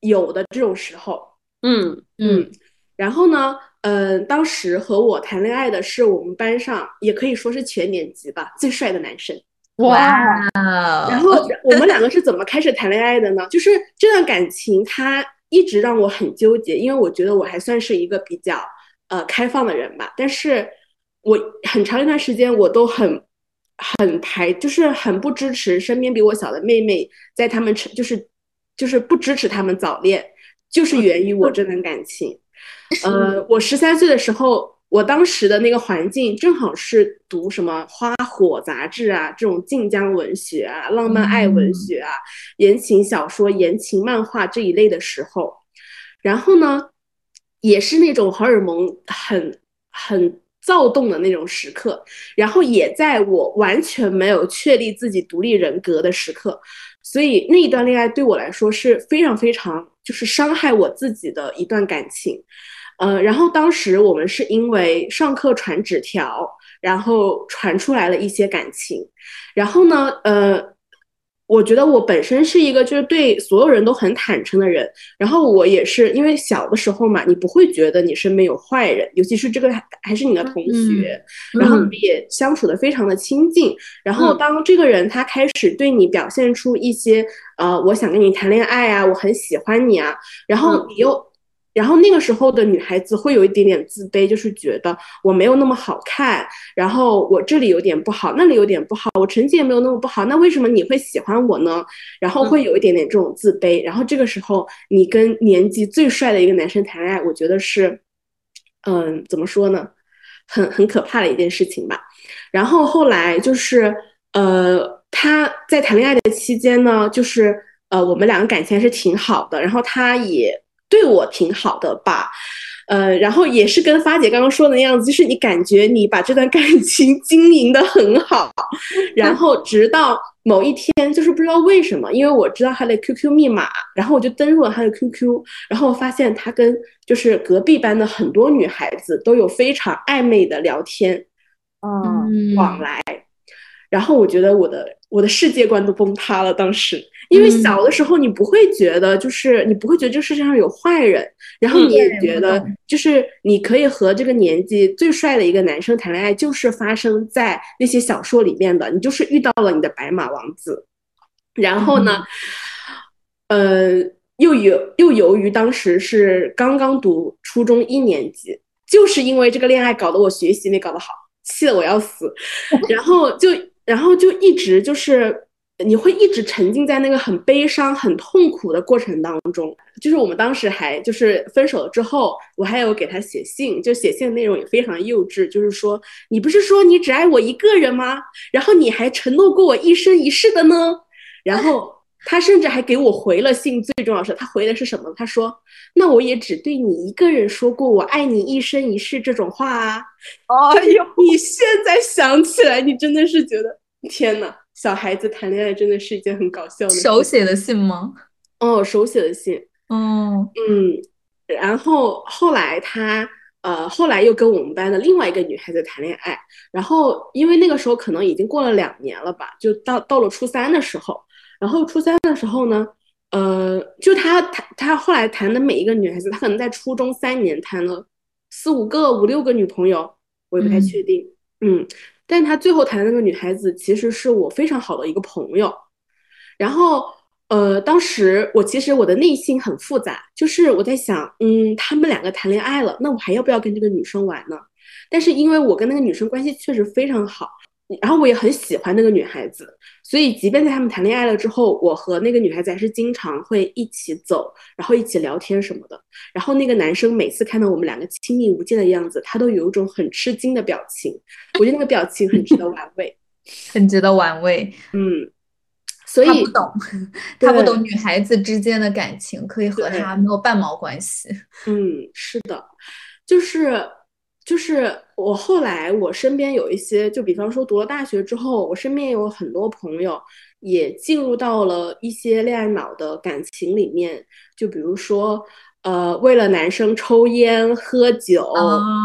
有的这种时候，嗯嗯，然后呢，嗯，当时和我谈恋爱的是我们班上，也可以说是全年级吧，最帅的男生。哇！然后我们两个是怎么开始谈恋爱的呢？就是这段感情，它一直让我很纠结，因为我觉得我还算是一个比较呃开放的人吧，但是我很长一段时间我都很很排，就是很不支持身边比我小的妹妹在他们成就是。就是不支持他们早恋，就是源于我这段感情。呃，我十三岁的时候，我当时的那个环境正好是读什么花火杂志啊，这种晋江文学啊、浪漫爱文学啊、言情小说、言情漫画这一类的时候。然后呢，也是那种荷尔蒙很很躁动的那种时刻。然后也在我完全没有确立自己独立人格的时刻。所以那一段恋爱对我来说是非常非常就是伤害我自己的一段感情，呃，然后当时我们是因为上课传纸条，然后传出来了一些感情，然后呢，呃。我觉得我本身是一个就是对所有人都很坦诚的人，然后我也是因为小的时候嘛，你不会觉得你身边有坏人，尤其是这个还是你的同学，然后也相处的非常的亲近，然后当这个人他开始对你表现出一些呃，我想跟你谈恋爱啊，我很喜欢你啊，然后你又。然后那个时候的女孩子会有一点点自卑，就是觉得我没有那么好看，然后我这里有点不好，那里有点不好，我成绩也没有那么不好，那为什么你会喜欢我呢？然后会有一点点这种自卑。然后这个时候你跟年纪最帅的一个男生谈恋爱，我觉得是，嗯，怎么说呢？很很可怕的一件事情吧。然后后来就是，呃，他在谈恋爱的期间呢，就是呃，我们两个感情还是挺好的，然后他也。对我挺好的吧，呃，然后也是跟发姐刚刚说的那样子，就是你感觉你把这段感情经营的很好，<laughs> 然后直到某一天，就是不知道为什么，因为我知道他的 QQ 密码，然后我就登录了他的 QQ，然后发现他跟就是隔壁班的很多女孩子都有非常暧昧的聊天，嗯，往来，然后我觉得我的我的世界观都崩塌了，当时。因为小的时候你不会觉得，就是你不会觉得这世界上有坏人，然后你也觉得，就是你可以和这个年纪最帅的一个男生谈恋爱，就是发生在那些小说里面的，你就是遇到了你的白马王子。然后呢，呃，又有又由于当时是刚刚读初中一年级，就是因为这个恋爱搞得我学习没搞得好，气得我要死，然后就然后就一直就是。你会一直沉浸在那个很悲伤、很痛苦的过程当中。就是我们当时还就是分手了之后，我还有给他写信，就写信的内容也非常幼稚，就是说你不是说你只爱我一个人吗？然后你还承诺过我一生一世的呢。然后他甚至还给我回了信，最重要是他回的是什么？他说：“那我也只对你一个人说过我爱你一生一世这种话啊。”哎呦，你现在想起来，你真的是觉得天呐，小孩子谈恋爱真的是一件很搞笑的。手写的信吗？哦，手写的信。哦，嗯。然后后来他呃，后来又跟我们班的另外一个女孩子谈恋爱。然后因为那个时候可能已经过了两年了吧，就到到了初三的时候。然后初三的时候呢，呃，就他谈他后来谈的每一个女孩子，他可能在初中三年谈了四五个、五六个女朋友，我也不太确定。嗯。但他最后谈的那个女孩子，其实是我非常好的一个朋友。然后，呃，当时我其实我的内心很复杂，就是我在想，嗯，他们两个谈恋爱了，那我还要不要跟这个女生玩呢？但是因为我跟那个女生关系确实非常好，然后我也很喜欢那个女孩子，所以即便在他们谈恋爱了之后，我和那个女孩子还是经常会一起走，然后一起聊天什么的。然后那个男生每次看到我们两个亲密无间的样子，他都有一种很吃惊的表情。我觉得那个表情很值得玩味，<laughs> 很值得玩味。嗯，所以他不懂，<laughs> 他不懂女孩子之间的感情，可以和他没有半毛关系。嗯，是的，就是。就是我后来，我身边有一些，就比方说读了大学之后，我身边有很多朋友也进入到了一些恋爱脑的感情里面。就比如说，呃，为了男生抽烟喝酒，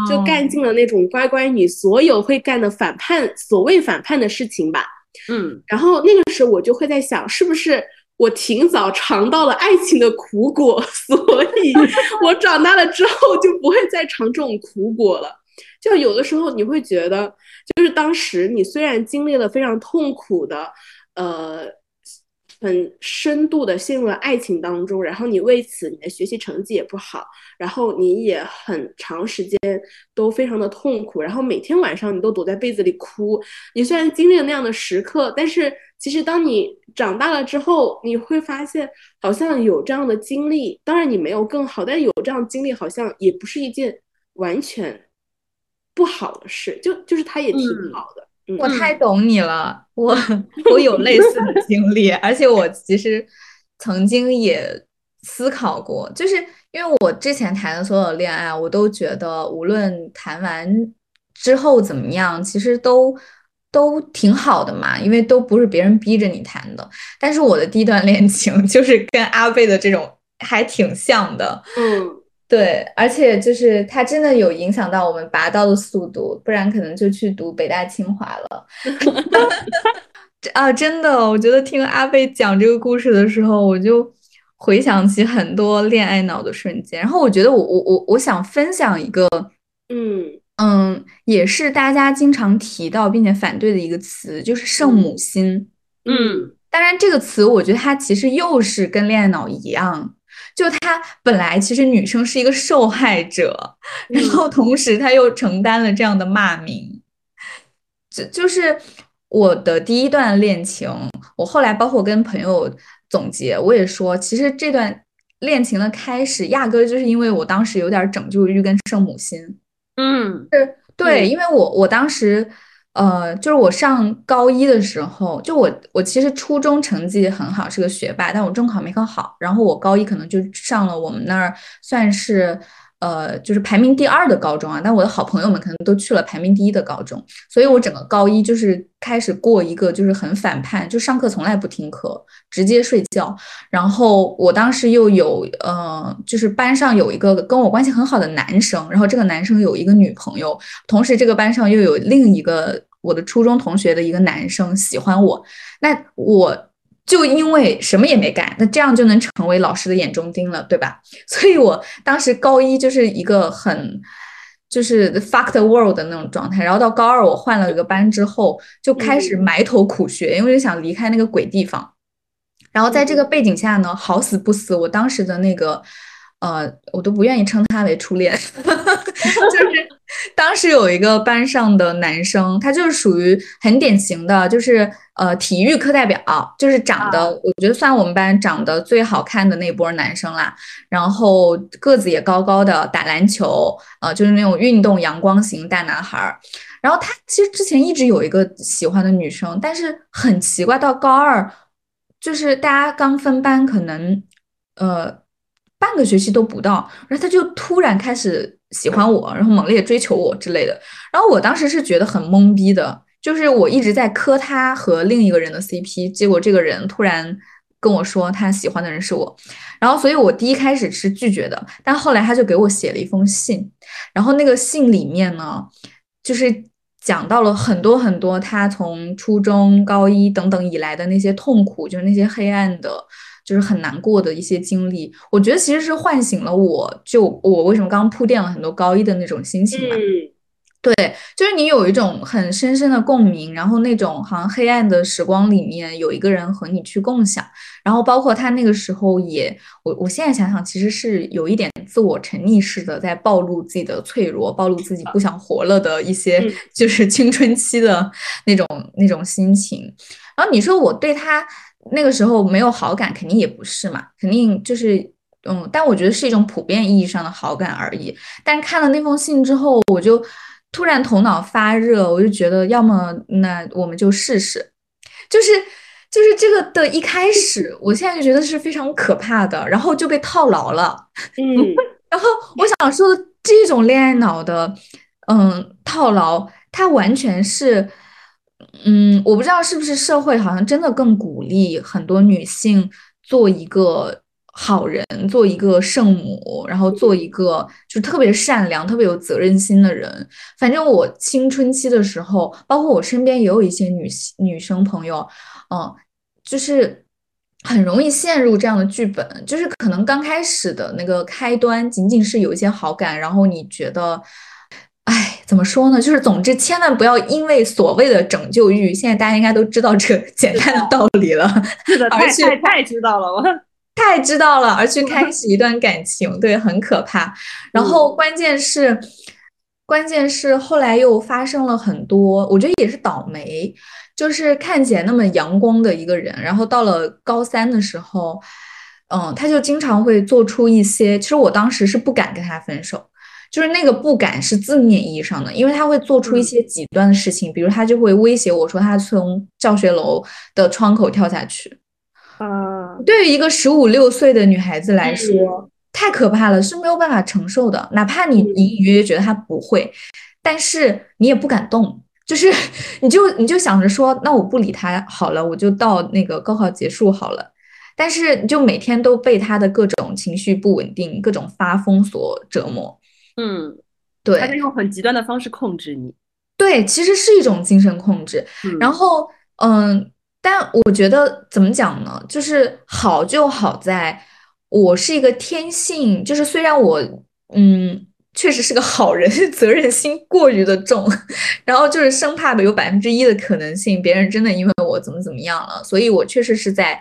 就干尽了那种乖乖女所有会干的反叛，所谓反叛的事情吧。嗯，然后那个时候我就会在想，是不是我挺早尝到了爱情的苦果，<laughs> 所以 <laughs> 我长大了之后就不会再尝这种苦果了。就有的时候你会觉得，就是当时你虽然经历了非常痛苦的，呃，很深度的陷入了爱情当中，然后你为此你的学习成绩也不好，然后你也很长时间都非常的痛苦，然后每天晚上你都躲在被子里哭。你虽然经历了那样的时刻，但是其实当你长大了之后，你会发现好像有这样的经历，当然你没有更好，但有这样经历好像也不是一件完全。不好的事，就就是他也挺好的。我太懂你了，我 <laughs> 我有类似的经历，而且我其实曾经也思考过，就是因为我之前谈的所有恋爱，我都觉得无论谈完之后怎么样，其实都都挺好的嘛，因为都不是别人逼着你谈的。但是我的第一段恋情 <laughs> 就是跟阿贝的这种还挺像的，嗯。对，而且就是它真的有影响到我们拔刀的速度，不然可能就去读北大清华了。<laughs> 啊，真的，我觉得听阿贝讲这个故事的时候，我就回想起很多恋爱脑的瞬间。然后我觉得，我我我我想分享一个，嗯嗯，也是大家经常提到并且反对的一个词，就是圣母心。嗯，当然这个词，我觉得它其实又是跟恋爱脑一样。就她本来其实女生是一个受害者，然后同时她又承担了这样的骂名。就就是我的第一段恋情，我后来包括跟朋友总结，我也说，其实这段恋情的开始压根就是因为我当时有点拯救欲跟圣母心。嗯，是对，因为我我当时。呃，就是我上高一的时候，就我我其实初中成绩很好，是个学霸，但我中考没考好，然后我高一可能就上了我们那儿算是。呃，就是排名第二的高中啊，但我的好朋友们可能都去了排名第一的高中，所以我整个高一就是开始过一个就是很反叛，就上课从来不听课，直接睡觉。然后我当时又有呃，就是班上有一个跟我关系很好的男生，然后这个男生有一个女朋友，同时这个班上又有另一个我的初中同学的一个男生喜欢我，那我。就因为什么也没干，那这样就能成为老师的眼中钉了，对吧？<laughs> 所以我当时高一就是一个很就是 fuck the world 的那种状态，然后到高二我换了一个班之后，就开始埋头苦学，因为就想离开那个鬼地方。然后在这个背景下呢，好死不死，我当时的那个。呃，我都不愿意称他为初恋，<laughs> 就是当时有一个班上的男生，他就是属于很典型的，就是呃体育课代表，就是长得我觉得算我们班长得最好看的那波男生啦，然后个子也高高的，打篮球，呃就是那种运动阳光型大男孩儿。然后他其实之前一直有一个喜欢的女生，但是很奇怪，到高二就是大家刚分班，可能呃。半个学期都不到，然后他就突然开始喜欢我，然后猛烈追求我之类的。然后我当时是觉得很懵逼的，就是我一直在磕他和另一个人的 CP，结果这个人突然跟我说他喜欢的人是我，然后所以我第一开始是拒绝的，但后来他就给我写了一封信，然后那个信里面呢，就是讲到了很多很多他从初中、高一等等以来的那些痛苦，就是那些黑暗的。就是很难过的一些经历，我觉得其实是唤醒了我，就我为什么刚刚铺垫了很多高一的那种心情嘛。对，就是你有一种很深深的共鸣，然后那种好像黑暗的时光里面有一个人和你去共享，然后包括他那个时候也，我我现在想想，其实是有一点自我沉溺式的在暴露自己的脆弱，暴露自己不想活了的一些，就是青春期的那种那种心情。然后你说我对他那个时候没有好感，肯定也不是嘛，肯定就是嗯，但我觉得是一种普遍意义上的好感而已。但看了那封信之后，我就。突然头脑发热，我就觉得，要么那我们就试试，就是就是这个的一开始，我现在就觉得是非常可怕的，然后就被套牢了。嗯，<laughs> 然后我想说的这种恋爱脑的，嗯，套牢，它完全是，嗯，我不知道是不是社会好像真的更鼓励很多女性做一个。好人做一个圣母，然后做一个就特别善良、特别有责任心的人。反正我青春期的时候，包括我身边也有一些女性女生朋友，嗯，就是很容易陷入这样的剧本。就是可能刚开始的那个开端仅仅是有一些好感，然后你觉得，哎，怎么说呢？就是总之，千万不要因为所谓的拯救欲，现在大家应该都知道这个简单的道理了。是的，太太太知道了，我。<laughs> 太知道了，而去开始一段感情，<laughs> 对，很可怕。然后关键是，关键是后来又发生了很多，我觉得也是倒霉。就是看起来那么阳光的一个人，然后到了高三的时候，嗯，他就经常会做出一些，其实我当时是不敢跟他分手，就是那个不敢是字面意义上的，因为他会做出一些极端的事情，比如他就会威胁我说他从教学楼的窗口跳下去。啊，对于一个十五六岁的女孩子来说，太可怕了，是没有办法承受的。哪怕你隐隐约约觉得他不会，但是你也不敢动，就是 <laughs> 你就你就想着说，那我不理他好了，我就到那个高考结束好了。但是你就每天都被他的各种情绪不稳定、各种发疯所折磨。嗯，对，他就用很极端的方式控制你。对，其实是一种精神控制。然后，嗯。但我觉得怎么讲呢？就是好就好在，我是一个天性，就是虽然我嗯确实是个好人，<laughs> 责任心过于的重，然后就是生怕的有百分之一的可能性，别人真的因为我怎么怎么样了，所以我确实是在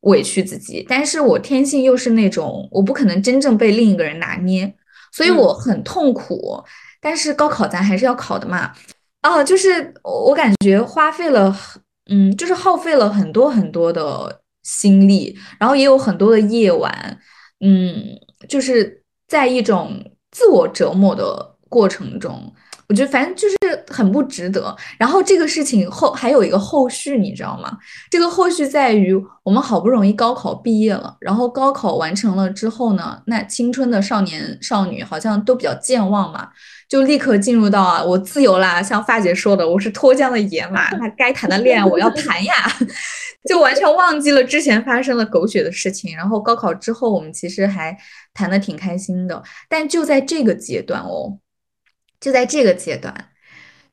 委屈自己。但是我天性又是那种我不可能真正被另一个人拿捏，所以我很痛苦。但是高考咱还是要考的嘛，哦，就是我感觉花费了。嗯，就是耗费了很多很多的心力，然后也有很多的夜晚，嗯，就是在一种自我折磨的过程中，我觉得反正就是很不值得。然后这个事情后还有一个后续，你知道吗？这个后续在于我们好不容易高考毕业了，然后高考完成了之后呢，那青春的少年少女好像都比较健忘嘛。就立刻进入到啊，我自由啦！像发姐说的，我是脱缰的野马，那该谈的恋爱我要谈呀，<laughs> 就完全忘记了之前发生了狗血的事情。然后高考之后，我们其实还谈的挺开心的。但就在这个阶段哦，就在这个阶段，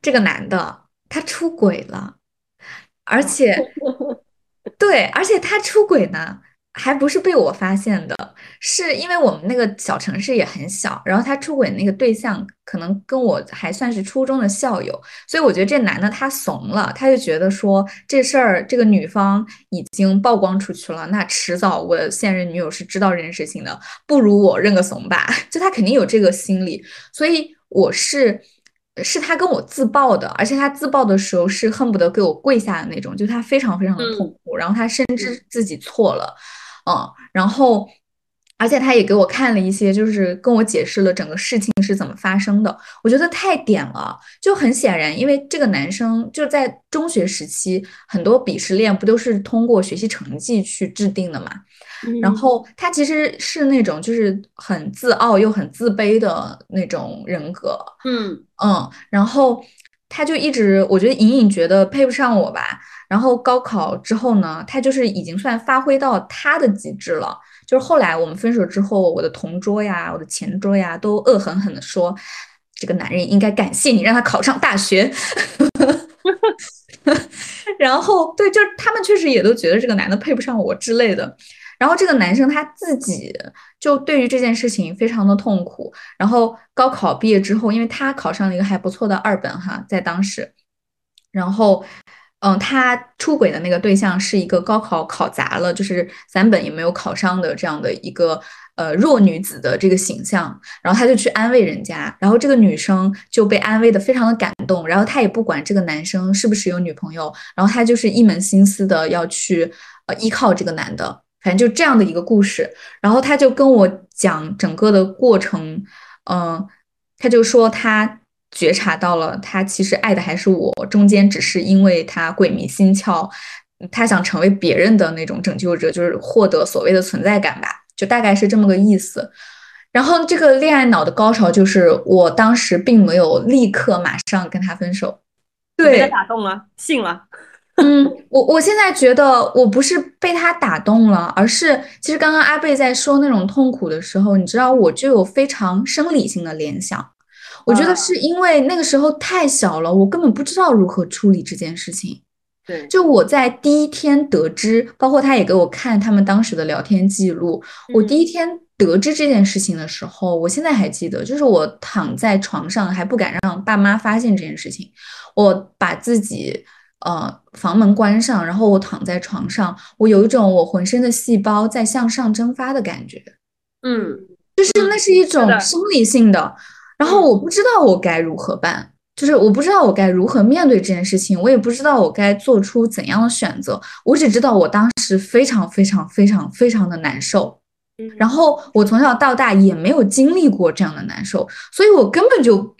这个男的他出轨了，而且，<laughs> 对，而且他出轨呢。还不是被我发现的，是因为我们那个小城市也很小，然后他出轨那个对象可能跟我还算是初中的校友，所以我觉得这男的他怂了，他就觉得说这事儿这个女方已经曝光出去了，那迟早我的现任女友是知道这件事情的，不如我认个怂吧，<laughs> 就他肯定有这个心理，所以我是是他跟我自曝的，而且他自曝的时候是恨不得给我跪下的那种，就他非常非常的痛苦，然后他深知自己错了。嗯，然后，而且他也给我看了一些，就是跟我解释了整个事情是怎么发生的。我觉得太点了，就很显然，因为这个男生就在中学时期，很多鄙视链不都是通过学习成绩去制定的嘛？然后他其实是那种就是很自傲又很自卑的那种人格。嗯嗯，然后他就一直，我觉得隐隐觉得配不上我吧。然后高考之后呢，他就是已经算发挥到他的极致了。就是后来我们分手之后，我的同桌呀、我的前桌呀，都恶狠狠地说，这个男人应该感谢你，让他考上大学。<laughs> 然后对，就是他们确实也都觉得这个男的配不上我之类的。然后这个男生他自己就对于这件事情非常的痛苦。然后高考毕业之后，因为他考上了一个还不错的二本哈，在当时，然后。嗯，他出轨的那个对象是一个高考考砸了，就是三本也没有考上的这样的一个呃弱女子的这个形象，然后他就去安慰人家，然后这个女生就被安慰的非常的感动，然后他也不管这个男生是不是有女朋友，然后他就是一门心思的要去呃依靠这个男的，反正就这样的一个故事，然后他就跟我讲整个的过程，嗯，他就说他。觉察到了，他其实爱的还是我，中间只是因为他鬼迷心窍，他想成为别人的那种拯救者，就是获得所谓的存在感吧，就大概是这么个意思。然后这个恋爱脑的高潮就是，我当时并没有立刻马上跟他分手，对，被打动了，信了。嗯，我我现在觉得我不是被他打动了，而是其实刚刚阿贝在说那种痛苦的时候，你知道，我就有非常生理性的联想。我觉得是因为那个时候太小了，我根本不知道如何处理这件事情。对，就我在第一天得知，包括他也给我看他们当时的聊天记录。我第一天得知这件事情的时候，我现在还记得，就是我躺在床上还不敢让爸妈发现这件事情，我把自己呃房门关上，然后我躺在床上，我有一种我浑身的细胞在向上蒸发的感觉。嗯，就是那是一种生理性的。然后我不知道我该如何办，就是我不知道我该如何面对这件事情，我也不知道我该做出怎样的选择。我只知道我当时非常非常非常非常的难受，然后我从小到大也没有经历过这样的难受，所以我根本就，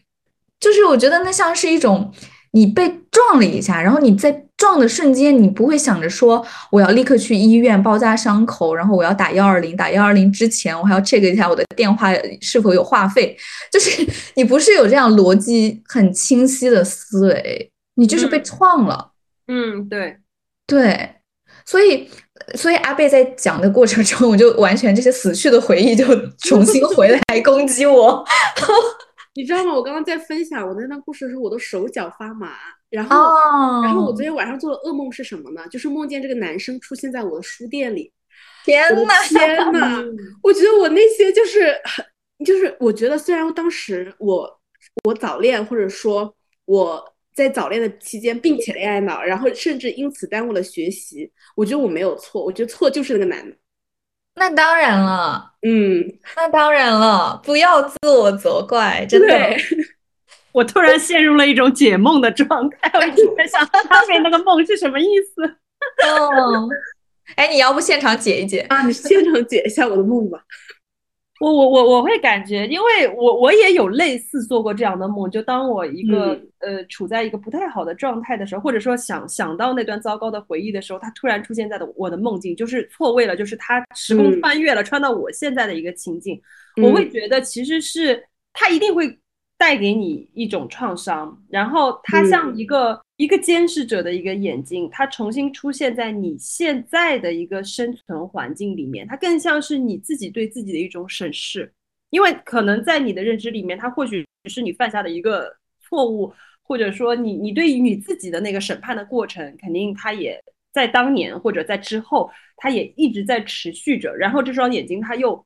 就是我觉得那像是一种。你被撞了一下，然后你在撞的瞬间，你不会想着说我要立刻去医院包扎伤口，然后我要打幺二零，打幺二零之前我还要 check 一下我的电话是否有话费，就是 <laughs> 你不是有这样逻辑很清晰的思维，你就是被撞了。嗯，对，对，所以所以阿贝在讲的过程中，我就完全这些死去的回忆就重新回来攻击我。<laughs> 你知道吗？我刚刚在分享我那段故事的时候，我都手脚发麻。然后，然后我昨天晚上做的噩梦是什么呢？就是梦见这个男生出现在我的书店里。天呐，天呐！<laughs> 我觉得我那些就是很，就是我觉得虽然当时我我早恋，或者说我在早恋的期间并且恋爱脑，然后甚至因此耽误了学习，我觉得我没有错。我觉得错就是那个男的。那当然了，嗯，那当然了，不要自我责怪，真的。我突然陷入了一种解梦的状态，我一直在想他给那个梦是什么意思。<laughs> 哦，哎，你要不现场解一解啊？你现场解一下我的梦吧。<laughs> 我我我我会感觉，因为我我也有类似做过这样的梦，就当我一个呃处在一个不太好的状态的时候，或者说想想到那段糟糕的回忆的时候，它突然出现在的我的梦境，就是错位了，就是它时空穿越了，穿到我现在的一个情境，我会觉得其实是它一定会。带给你一种创伤，然后它像一个一个监视者的一个眼睛，它重新出现在你现在的一个生存环境里面，它更像是你自己对自己的一种审视，因为可能在你的认知里面，它或许是你犯下的一个错误，或者说你你对于你自己的那个审判的过程，肯定它也在当年或者在之后，它也一直在持续着，然后这双眼睛它又。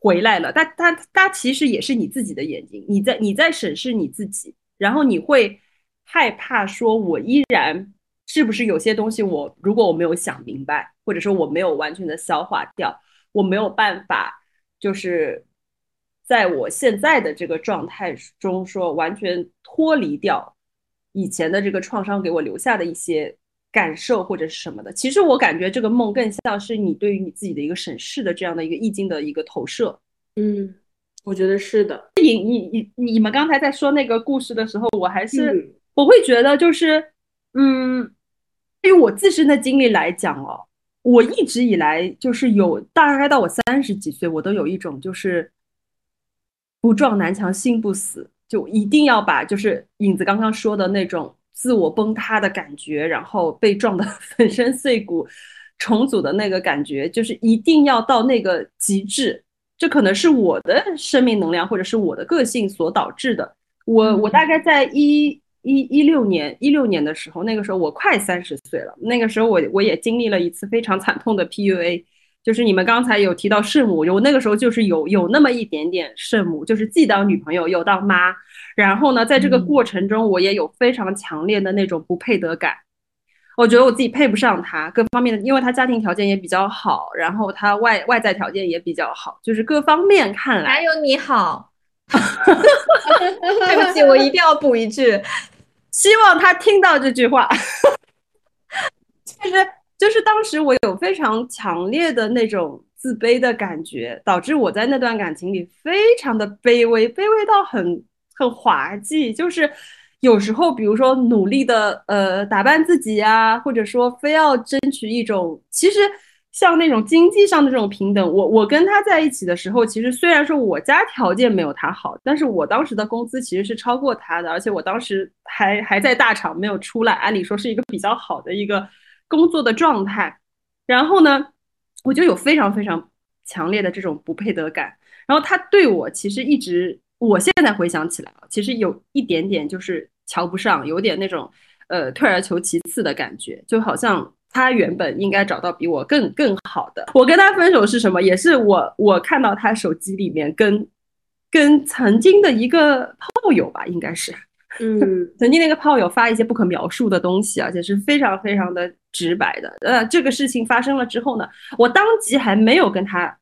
回来了，但他他其实也是你自己的眼睛，你在你在审视你自己，然后你会害怕说，我依然是不是有些东西，我如果我没有想明白，或者说我没有完全的消化掉，我没有办法，就是在我现在的这个状态中说完全脱离掉以前的这个创伤给我留下的一些。感受或者是什么的，其实我感觉这个梦更像是你对于你自己的一个审视的这样的一个意境的一个投射。嗯，我觉得是的。你你你你们刚才在说那个故事的时候，我还是我会觉得就是，嗯，对于我自身的经历来讲哦，我一直以来就是有大概到我三十几岁，我都有一种就是不撞南墙心不死，就一定要把就是影子刚刚说的那种。自我崩塌的感觉，然后被撞得 <laughs> 粉身碎骨，重组的那个感觉，就是一定要到那个极致。这可能是我的生命能量，或者是我的个性所导致的。我我大概在一一一六年一六年的时候，那个时候我快三十岁了，那个时候我我也经历了一次非常惨痛的 PUA，就是你们刚才有提到圣母，我那个时候就是有有那么一点点圣母，就是既当女朋友又当妈。然后呢，在这个过程中，我也有非常强烈的那种不配得感。我觉得我自己配不上他，各方面的，因为他家庭条件也比较好，然后他外外在条件也比较好，就是各方面看来，还有你好。<laughs> 对不起，我一定要补一句，<laughs> 希望他听到这句话。就是。就是当时我有非常强烈的那种自卑的感觉，导致我在那段感情里非常的卑微，卑微到很很滑稽。就是有时候，比如说努力的呃打扮自己啊，或者说非要争取一种，其实像那种经济上的这种平等，我我跟他在一起的时候，其实虽然说我家条件没有他好，但是我当时的工资其实是超过他的，而且我当时还还在大厂没有出来，按理说是一个比较好的一个。工作的状态，然后呢，我就有非常非常强烈的这种不配得感。然后他对我其实一直，我现在回想起来其实有一点点就是瞧不上，有点那种呃退而求其次的感觉，就好像他原本应该找到比我更更好的。我跟他分手是什么？也是我我看到他手机里面跟跟曾经的一个炮友吧，应该是。嗯，<laughs> 曾经那个炮友发一些不可描述的东西，而且是非常非常的直白的。呃，这个事情发生了之后呢，我当即还没有跟他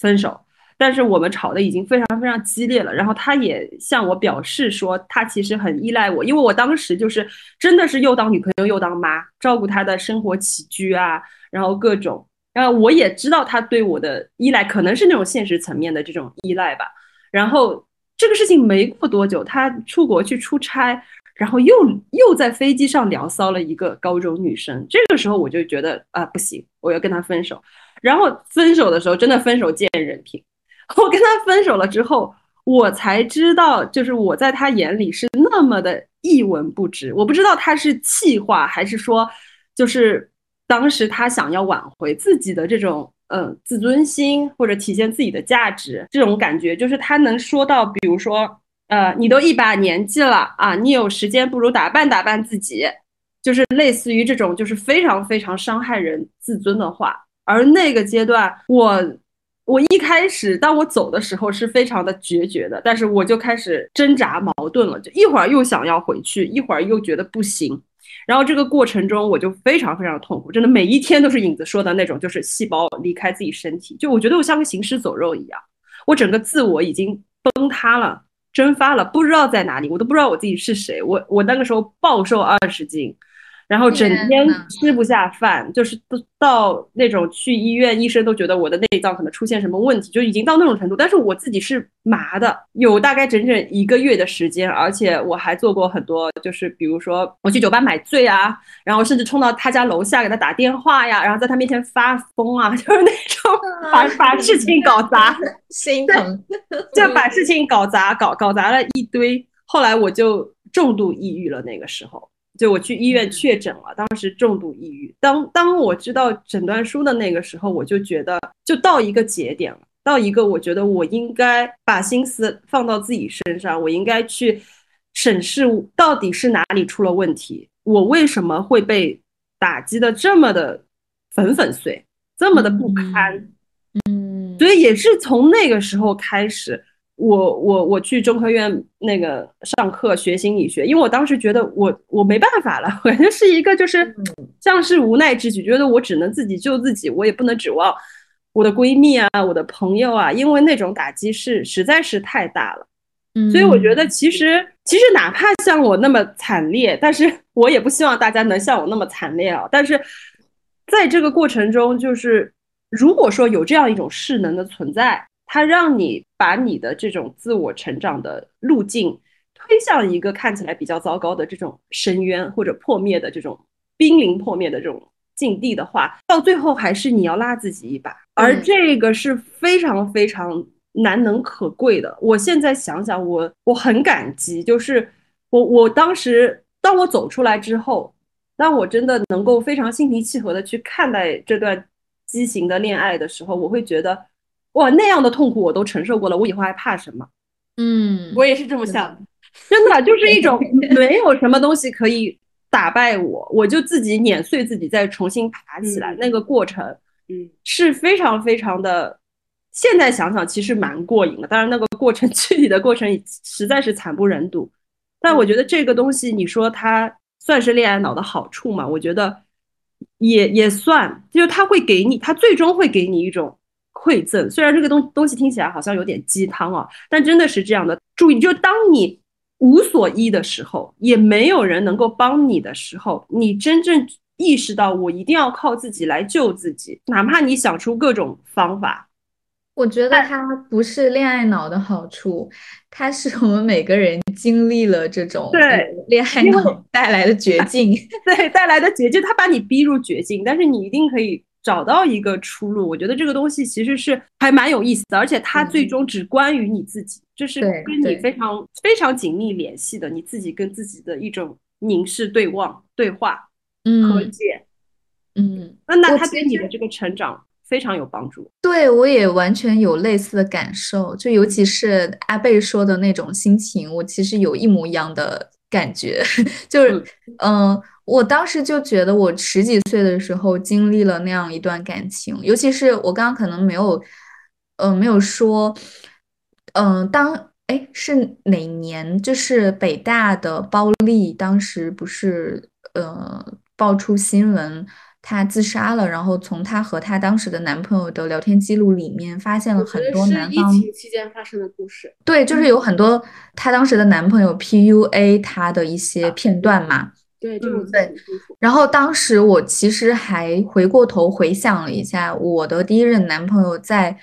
分手，但是我们吵的已经非常非常激烈了。然后他也向我表示说，他其实很依赖我，因为我当时就是真的是又当女朋友又当妈，照顾他的生活起居啊，然后各种。然后我也知道他对我的依赖可能是那种现实层面的这种依赖吧。然后。这个事情没过多久，他出国去出差，然后又又在飞机上聊骚了一个高中女生。这个时候我就觉得啊，不行，我要跟他分手。然后分手的时候，真的分手见人品。我跟他分手了之后，我才知道，就是我在他眼里是那么的一文不值。我不知道他是气话，还是说，就是当时他想要挽回自己的这种。嗯，自尊心或者体现自己的价值，这种感觉就是他能说到，比如说，呃，你都一把年纪了啊，你有时间不如打扮打扮自己，就是类似于这种，就是非常非常伤害人自尊的话。而那个阶段，我我一开始当我走的时候是非常的决绝的，但是我就开始挣扎矛盾了，就一会儿又想要回去，一会儿又觉得不行。然后这个过程中，我就非常非常痛苦，真的每一天都是影子说的那种，就是细胞离开自己身体，就我觉得我像个行尸走肉一样，我整个自我已经崩塌了，蒸发了，不知道在哪里，我都不知道我自己是谁，我我那个时候暴瘦二十斤。然后整天吃不下饭，就是都到那种去医院，医生都觉得我的内脏可能出现什么问题，就已经到那种程度。但是我自己是麻的，有大概整整一个月的时间，而且我还做过很多，就是比如说我去酒吧买醉啊，然后甚至冲到他家楼下给他打电话呀，然后在他面前发疯啊，<laughs> 就是那种把把事情搞砸，<laughs> 心疼，就把事情搞砸，搞搞砸了一堆。后来我就重度抑郁了，那个时候。就我去医院确诊了，当时重度抑郁。当当我知道诊断书的那个时候，我就觉得就到一个节点了，到一个我觉得我应该把心思放到自己身上，我应该去审视到底是哪里出了问题，我为什么会被打击的这么的粉粉碎，这么的不堪？嗯，所以也是从那个时候开始。我我我去中科院那个上课学心理学，因为我当时觉得我我没办法了，<laughs> 我就是一个就是像是无奈之举，觉得我只能自己救自己，我也不能指望我的闺蜜啊、我的朋友啊，因为那种打击是实在是太大了。所以我觉得其实其实哪怕像我那么惨烈，但是 <laughs> 我也不希望大家能像我那么惨烈啊。但是在这个过程中，就是如果说有这样一种势能的存在。它让你把你的这种自我成长的路径推向一个看起来比较糟糕的这种深渊或者破灭的这种濒临破灭的这种境地的话，到最后还是你要拉自己一把，而这个是非常非常难能可贵的。我现在想想，我我很感激，就是我我当时当我走出来之后，当我真的能够非常心平气和的去看待这段畸形的恋爱的时候，我会觉得。哇，那样的痛苦我都承受过了，我以后还怕什么？嗯，我也是这么想的，真的就是一种 <laughs> 没有什么东西可以打败我，我就自己碾碎自己，再重新爬起来那个过程，嗯，是非常非常的。现在想想，其实蛮过瘾的。当然，那个过程 <laughs> 具体的过程实在是惨不忍睹。但我觉得这个东西，你说它算是恋爱脑的好处吗？我觉得也也算，就是它会给你，它最终会给你一种馈赠。虽然这个东东西听起来好像有点鸡汤啊，但真的是这样的。注意，就当你无所依的时候，也没有人能够帮你的时候，你真正意识到我一定要靠自己来救自己，哪怕你想出各种方法。我觉得它不是恋爱脑的好处，它是我们每个人经历了这种对恋爱脑带来的绝境，<laughs> 对带来的绝境，它把你逼入绝境，但是你一定可以找到一个出路。我觉得这个东西其实是还蛮有意思的，而且它最终只关于你自己，这是跟你非常非常紧密联系的，你自己跟自己的一种凝视、对望、对话、嗯和解。嗯，那那它对你的这个成长。非常有帮助，对我也完全有类似的感受，就尤其是阿贝说的那种心情，我其实有一模一样的感觉，<laughs> 就是，嗯，我当时就觉得我十几岁的时候经历了那样一段感情，尤其是我刚刚可能没有，嗯，没有说，嗯，当，哎，是哪年？就是北大的包丽当时不是，呃，爆出新闻。她自杀了，然后从她和她当时的男朋友的聊天记录里面发现了很多男方疫情期间发生的故事。对，就是有很多她当时的男朋友 PUA 她的一些片段嘛。对，这种对。然后当时我其实还回过头回想了一下，我的第一任男朋友在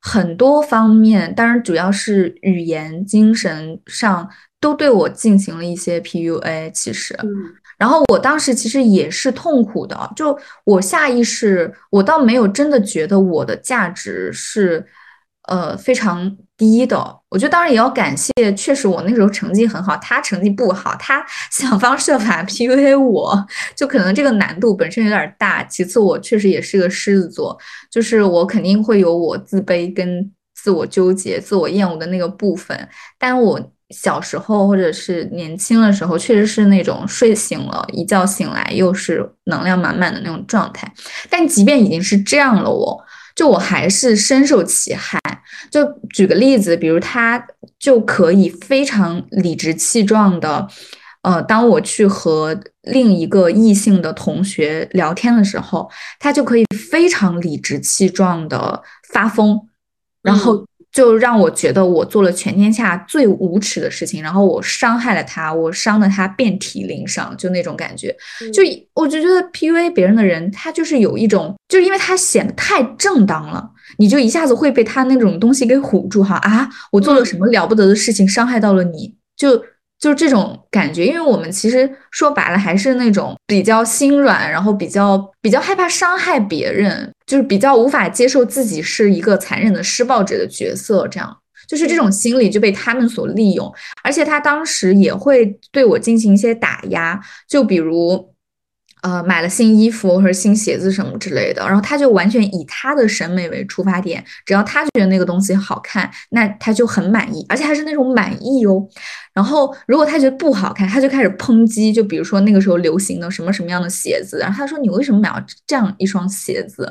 很多方面，当然主要是语言、精神上都对我进行了一些 PUA。其实。然后我当时其实也是痛苦的，就我下意识，我倒没有真的觉得我的价值是，呃，非常低的。我觉得当然也要感谢，确实我那时候成绩很好，他成绩不好，他 <laughs> 想方设法 PUA 我，就可能这个难度本身有点大。其次，我确实也是个狮子座，就是我肯定会有我自卑跟自我纠结、自我厌恶的那个部分，但我。小时候或者是年轻的时候，确实是那种睡醒了一觉醒来又是能量满满的那种状态。但即便已经是这样了，我就我还是深受其害。就举个例子，比如他就可以非常理直气壮的，呃，当我去和另一个异性的同学聊天的时候，他就可以非常理直气壮的发疯，然后。就让我觉得我做了全天下最无耻的事情，然后我伤害了他，我伤得他遍体鳞伤，就那种感觉。就我就觉得 PUA 别人的人，他就是有一种，就是因为他显得太正当了，你就一下子会被他那种东西给唬住哈啊！我做了什么了不得的事情，伤害到了你，就。就是这种感觉，因为我们其实说白了还是那种比较心软，然后比较比较害怕伤害别人，就是比较无法接受自己是一个残忍的施暴者的角色，这样。就是这种心理就被他们所利用，而且他当时也会对我进行一些打压，就比如。呃，买了新衣服或者新鞋子什么之类的，然后他就完全以他的审美为出发点，只要他觉得那个东西好看，那他就很满意，而且还是那种满意哦。然后如果他觉得不好看，他就开始抨击，就比如说那个时候流行的什么什么样的鞋子，然后他说你为什么买这样一双鞋子，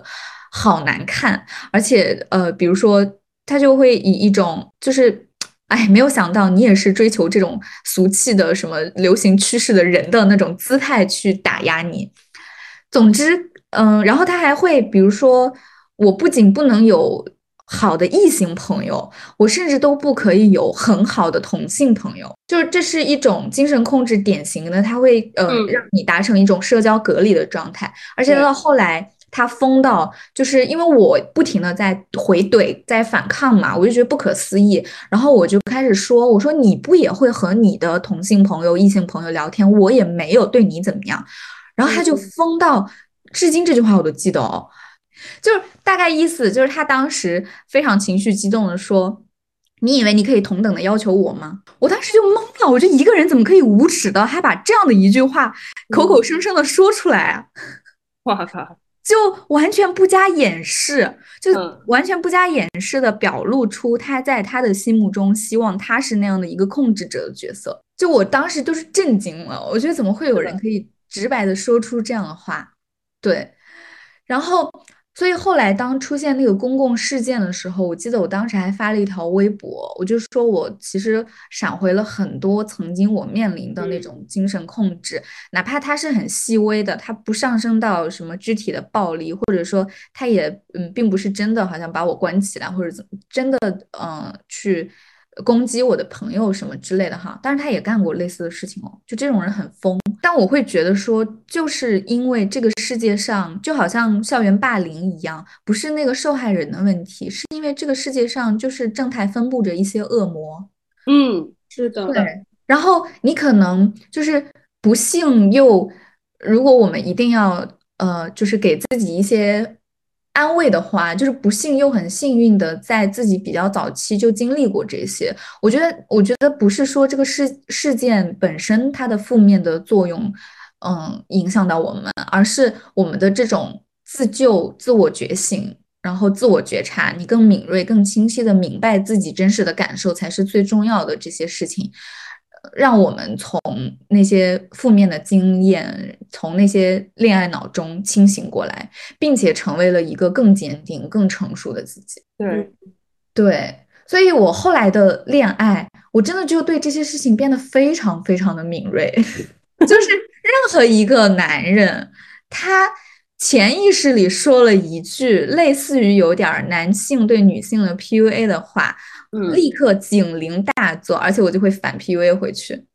好难看，而且呃，比如说他就会以一种就是。哎，没有想到你也是追求这种俗气的什么流行趋势的人的那种姿态去打压你。总之，嗯，然后他还会，比如说，我不仅不能有好的异性朋友，我甚至都不可以有很好的同性朋友。就是这是一种精神控制，典型的，他会呃让你达成一种社交隔离的状态，而且到后来。他疯到，就是因为我不停的在回怼，在反抗嘛，我就觉得不可思议。然后我就开始说：“我说你不也会和你的同性朋友、异性朋友聊天？我也没有对你怎么样。”然后他就疯到，至今这句话我都记得哦，就是大概意思就是他当时非常情绪激动的说：“你以为你可以同等的要求我吗？”我当时就懵了，我就一个人怎么可以无耻的还把这样的一句话口口声声的说出来啊？<laughs> 哇靠！就完全不加掩饰，就完全不加掩饰的表露出他在他的心目中希望他是那样的一个控制者的角色。就我当时就是震惊了，我觉得怎么会有人可以直白的说出这样的话？对，然后所以后来当出现那个公共事件的时候，我记得我当时还发了一条微博，我就说我其实闪回了很多曾经我面临的那种精神控制，哪怕它是很细微的，它不上升到什么具体的暴力，或者说它也嗯并不是真的好像把我关起来或者怎么真的嗯去。攻击我的朋友什么之类的哈，但是他也干过类似的事情哦，就这种人很疯。但我会觉得说，就是因为这个世界上就好像校园霸凌一样，不是那个受害人的问题，是因为这个世界上就是正态分布着一些恶魔。嗯，是的。对。然后你可能就是不幸又，如果我们一定要呃，就是给自己一些。安慰的话，就是不幸又很幸运的，在自己比较早期就经历过这些。我觉得，我觉得不是说这个事事件本身它的负面的作用，嗯，影响到我们，而是我们的这种自救、自我觉醒，然后自我觉察，你更敏锐、更清晰的明白自己真实的感受，才是最重要的。这些事情。让我们从那些负面的经验，从那些恋爱脑中清醒过来，并且成为了一个更坚定、更成熟的自己。对，对，所以我后来的恋爱，我真的就对这些事情变得非常非常的敏锐。<laughs> 就是任何一个男人，他潜意识里说了一句类似于有点男性对女性的 PUA 的话。立刻警铃大作，而且我就会反 PUA 回去。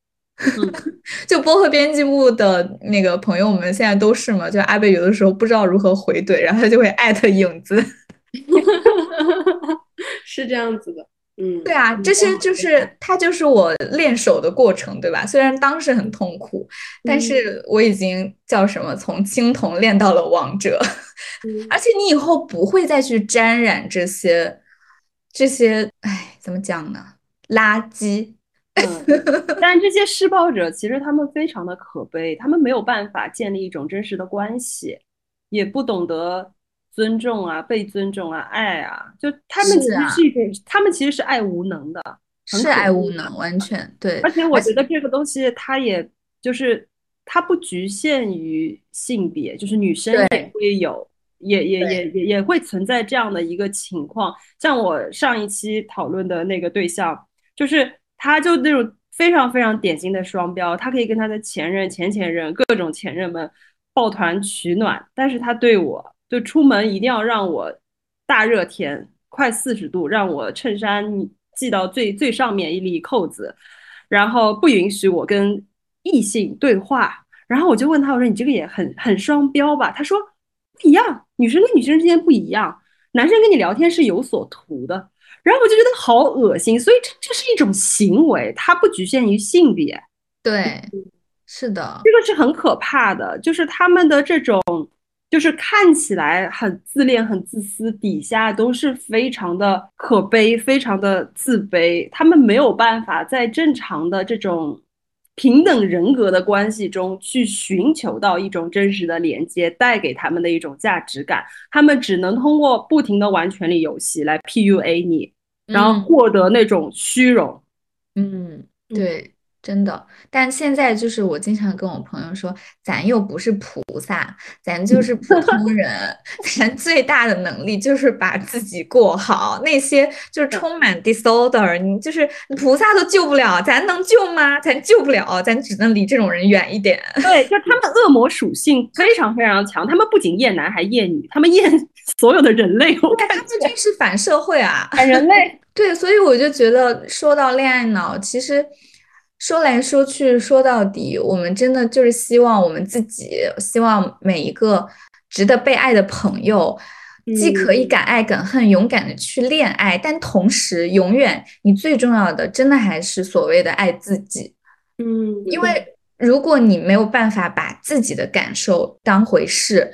<laughs> 就播客编辑部的那个朋友们现在都是嘛，就阿贝有的时候不知道如何回怼，然后他就会艾特影子。<laughs> 是这样子的，嗯，对啊，这些就是它就是我练手的过程，对吧？虽然当时很痛苦，但是我已经叫什么从青铜练到了王者，<laughs> 而且你以后不会再去沾染这些。这些，哎，怎么讲呢？垃圾。嗯，但这些施暴者其实他们非常的可悲，他们没有办法建立一种真实的关系，也不懂得尊重啊、被尊重啊、爱啊。就他们其实是一种，他们其实是爱无能的，是爱无能，完全对。而且我觉得这个东西，它也就是它不局限于性别，就是女生也会有。也也也也也会存在这样的一个情况，像我上一期讨论的那个对象，就是他就那种非常非常典型的双标，他可以跟他的前任、前前任、各种前任们抱团取暖，但是他对我就出门一定要让我大热天快四十度，让我衬衫系到最最上面一粒扣子，然后不允许我跟异性对话，然后我就问他，我说你这个也很很双标吧？他说。不一样，女生跟女生之间不一样，男生跟你聊天是有所图的，然后我就觉得好恶心，所以这这是一种行为，它不局限于性别，对，是的，这个是很可怕的，就是他们的这种，就是看起来很自恋、很自私，底下都是非常的可悲、非常的自卑，他们没有办法在正常的这种。平等人格的关系中去寻求到一种真实的连接，带给他们的一种价值感，他们只能通过不停的玩权力游戏来 PUA 你，然后获得那种虚荣。嗯，对。真的，但现在就是我经常跟我朋友说，咱又不是菩萨，咱就是普通人，<laughs> 咱最大的能力就是把自己过好。那些就是充满 disorder，你就是菩萨都救不了，咱能救吗？咱救不了，咱只能离这种人远一点。对，就他们恶魔属性非常非常强，他们不仅厌男还厌女，他们厌 <laughs> 所有的人类。我感觉他们就是反社会啊，反人类。<laughs> 对，所以我就觉得说到恋爱脑，其实。说来说去，说到底，我们真的就是希望我们自己，希望每一个值得被爱的朋友，既可以敢爱敢恨，勇敢的去恋爱，但同时，永远你最重要的，真的还是所谓的爱自己。嗯，因为如果你没有办法把自己的感受当回事，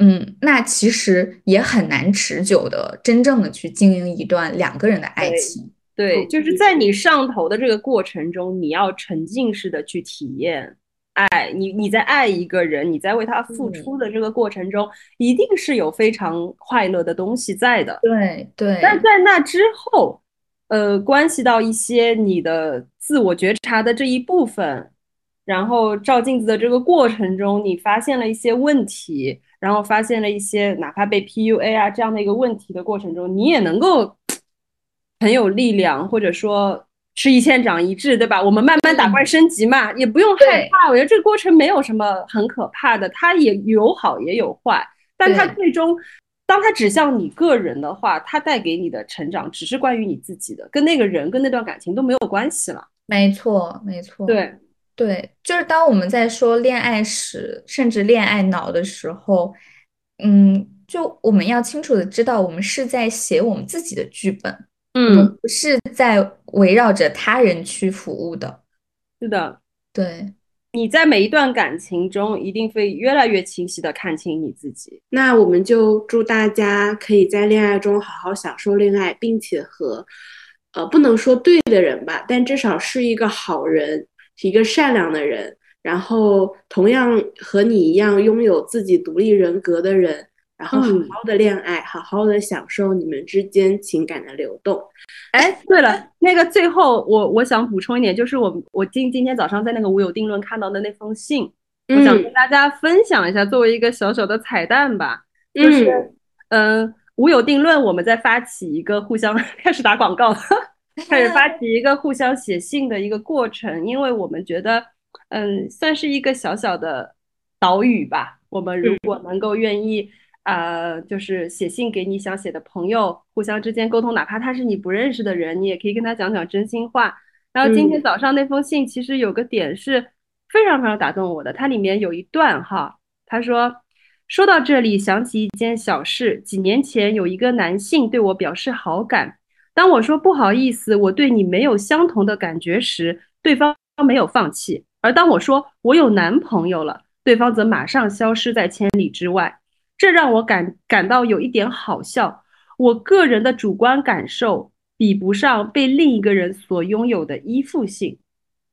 嗯，那其实也很难持久的，真正的去经营一段两个人的爱情。对，就是在你上头的这个过程中，你要沉浸式的去体验爱。你你在爱一个人，你在为他付出的这个过程中，一定是有非常快乐的东西在的。对对。但在那之后，呃，关系到一些你的自我觉察的这一部分，然后照镜子的这个过程中，你发现了一些问题，然后发现了一些哪怕被 PUA 啊这样的一个问题的过程中，你也能够很有力量，或者说吃一堑长一智，对吧？我们慢慢打怪升级嘛，也不用害怕。我觉得这个过程没有什么很可怕的，它也有好也有坏，但它最终。当它指向你个人的话，它带给你的成长只是关于你自己的，跟那个人、跟那段感情都没有关系了。没错，没错。对，对，就是当我们在说恋爱史，甚至恋爱脑的时候，嗯，就我们要清楚的知道，我们是在写我们自己的剧本，嗯，不是在围绕着他人去服务的。是的，对。你在每一段感情中，一定会越来越清晰的看清你自己。那我们就祝大家可以在恋爱中好好享受恋爱，并且和，呃，不能说对的人吧，但至少是一个好人，是一个善良的人，然后同样和你一样拥有自己独立人格的人。然后好好的恋爱，好好的享受你们之间情感的流动。哎，对了，那个最后我我想补充一点，就是我我今今天早上在那个无有定论看到的那封信，我想跟大家分享一下，作为一个小小的彩蛋吧。就是嗯，无有定论，我们在发起一个互相 <laughs> 开始打广告，开始发起一个互相写信的一个过程，因为我们觉得嗯，算是一个小小的岛屿吧。我们如果能够愿意。呃，就是写信给你想写的朋友，互相之间沟通，哪怕他是你不认识的人，你也可以跟他讲讲真心话。然后今天早上那封信，其实有个点是非常非常打动我的，它里面有一段哈，他说，说到这里想起一件小事，几年前有一个男性对我表示好感，当我说不好意思，我对你没有相同的感觉时，对方没有放弃；而当我说我有男朋友了，对方则马上消失在千里之外。这让我感感到有一点好笑。我个人的主观感受比不上被另一个人所拥有的依附性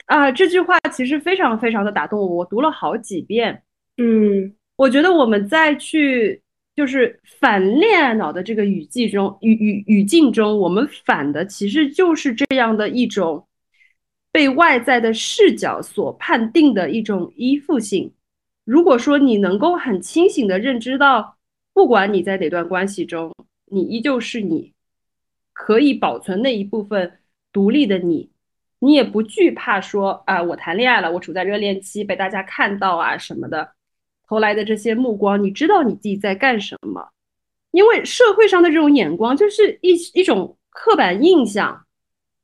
啊！这句话其实非常非常的打动我，我读了好几遍。嗯，我觉得我们在去就是反恋爱脑的这个语境中语语语境中，我们反的其实就是这样的一种被外在的视角所判定的一种依附性。如果说你能够很清醒的认知到，不管你在哪段关系中，你依旧是你，可以保存那一部分独立的你，你也不惧怕说啊，我谈恋爱了，我处在热恋期，被大家看到啊什么的，投来的这些目光，你知道你自己在干什么？因为社会上的这种眼光就是一一种刻板印象，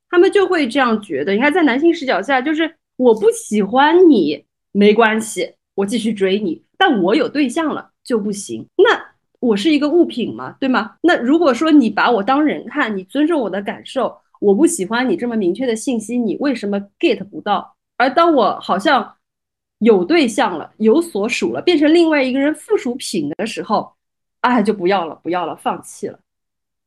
他们就会这样觉得。你看，在男性视角下，就是我不喜欢你，没关系。我继续追你，但我有对象了就不行。那我是一个物品嘛，对吗？那如果说你把我当人看，你尊重我的感受，我不喜欢你这么明确的信息，你为什么 get 不到？而当我好像有对象了，有所属了，变成另外一个人附属品的时候，啊，就不要了，不要了，放弃了。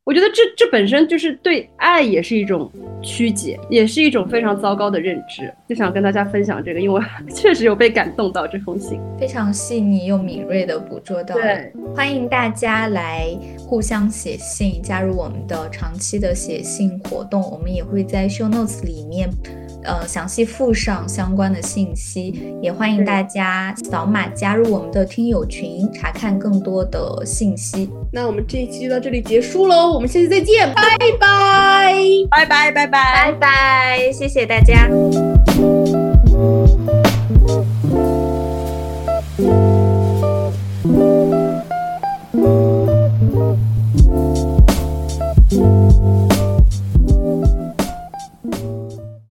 我觉得这这本身就是对爱也是一种曲解，也是一种非常糟糕的认知。就想跟大家分享这个，因为我 <laughs> 确实有被感动到这封信，非常细腻又敏锐的捕捉到。对，欢迎大家来互相写信，加入我们的长期的写信活动。我们也会在 show notes 里面。呃，详细附上相关的信息，也欢迎大家扫码加入我们的听友群，查看更多的信息。那我们这一期就到这里结束喽，我们下期再见，拜拜，拜拜，拜拜，拜拜，谢谢大家。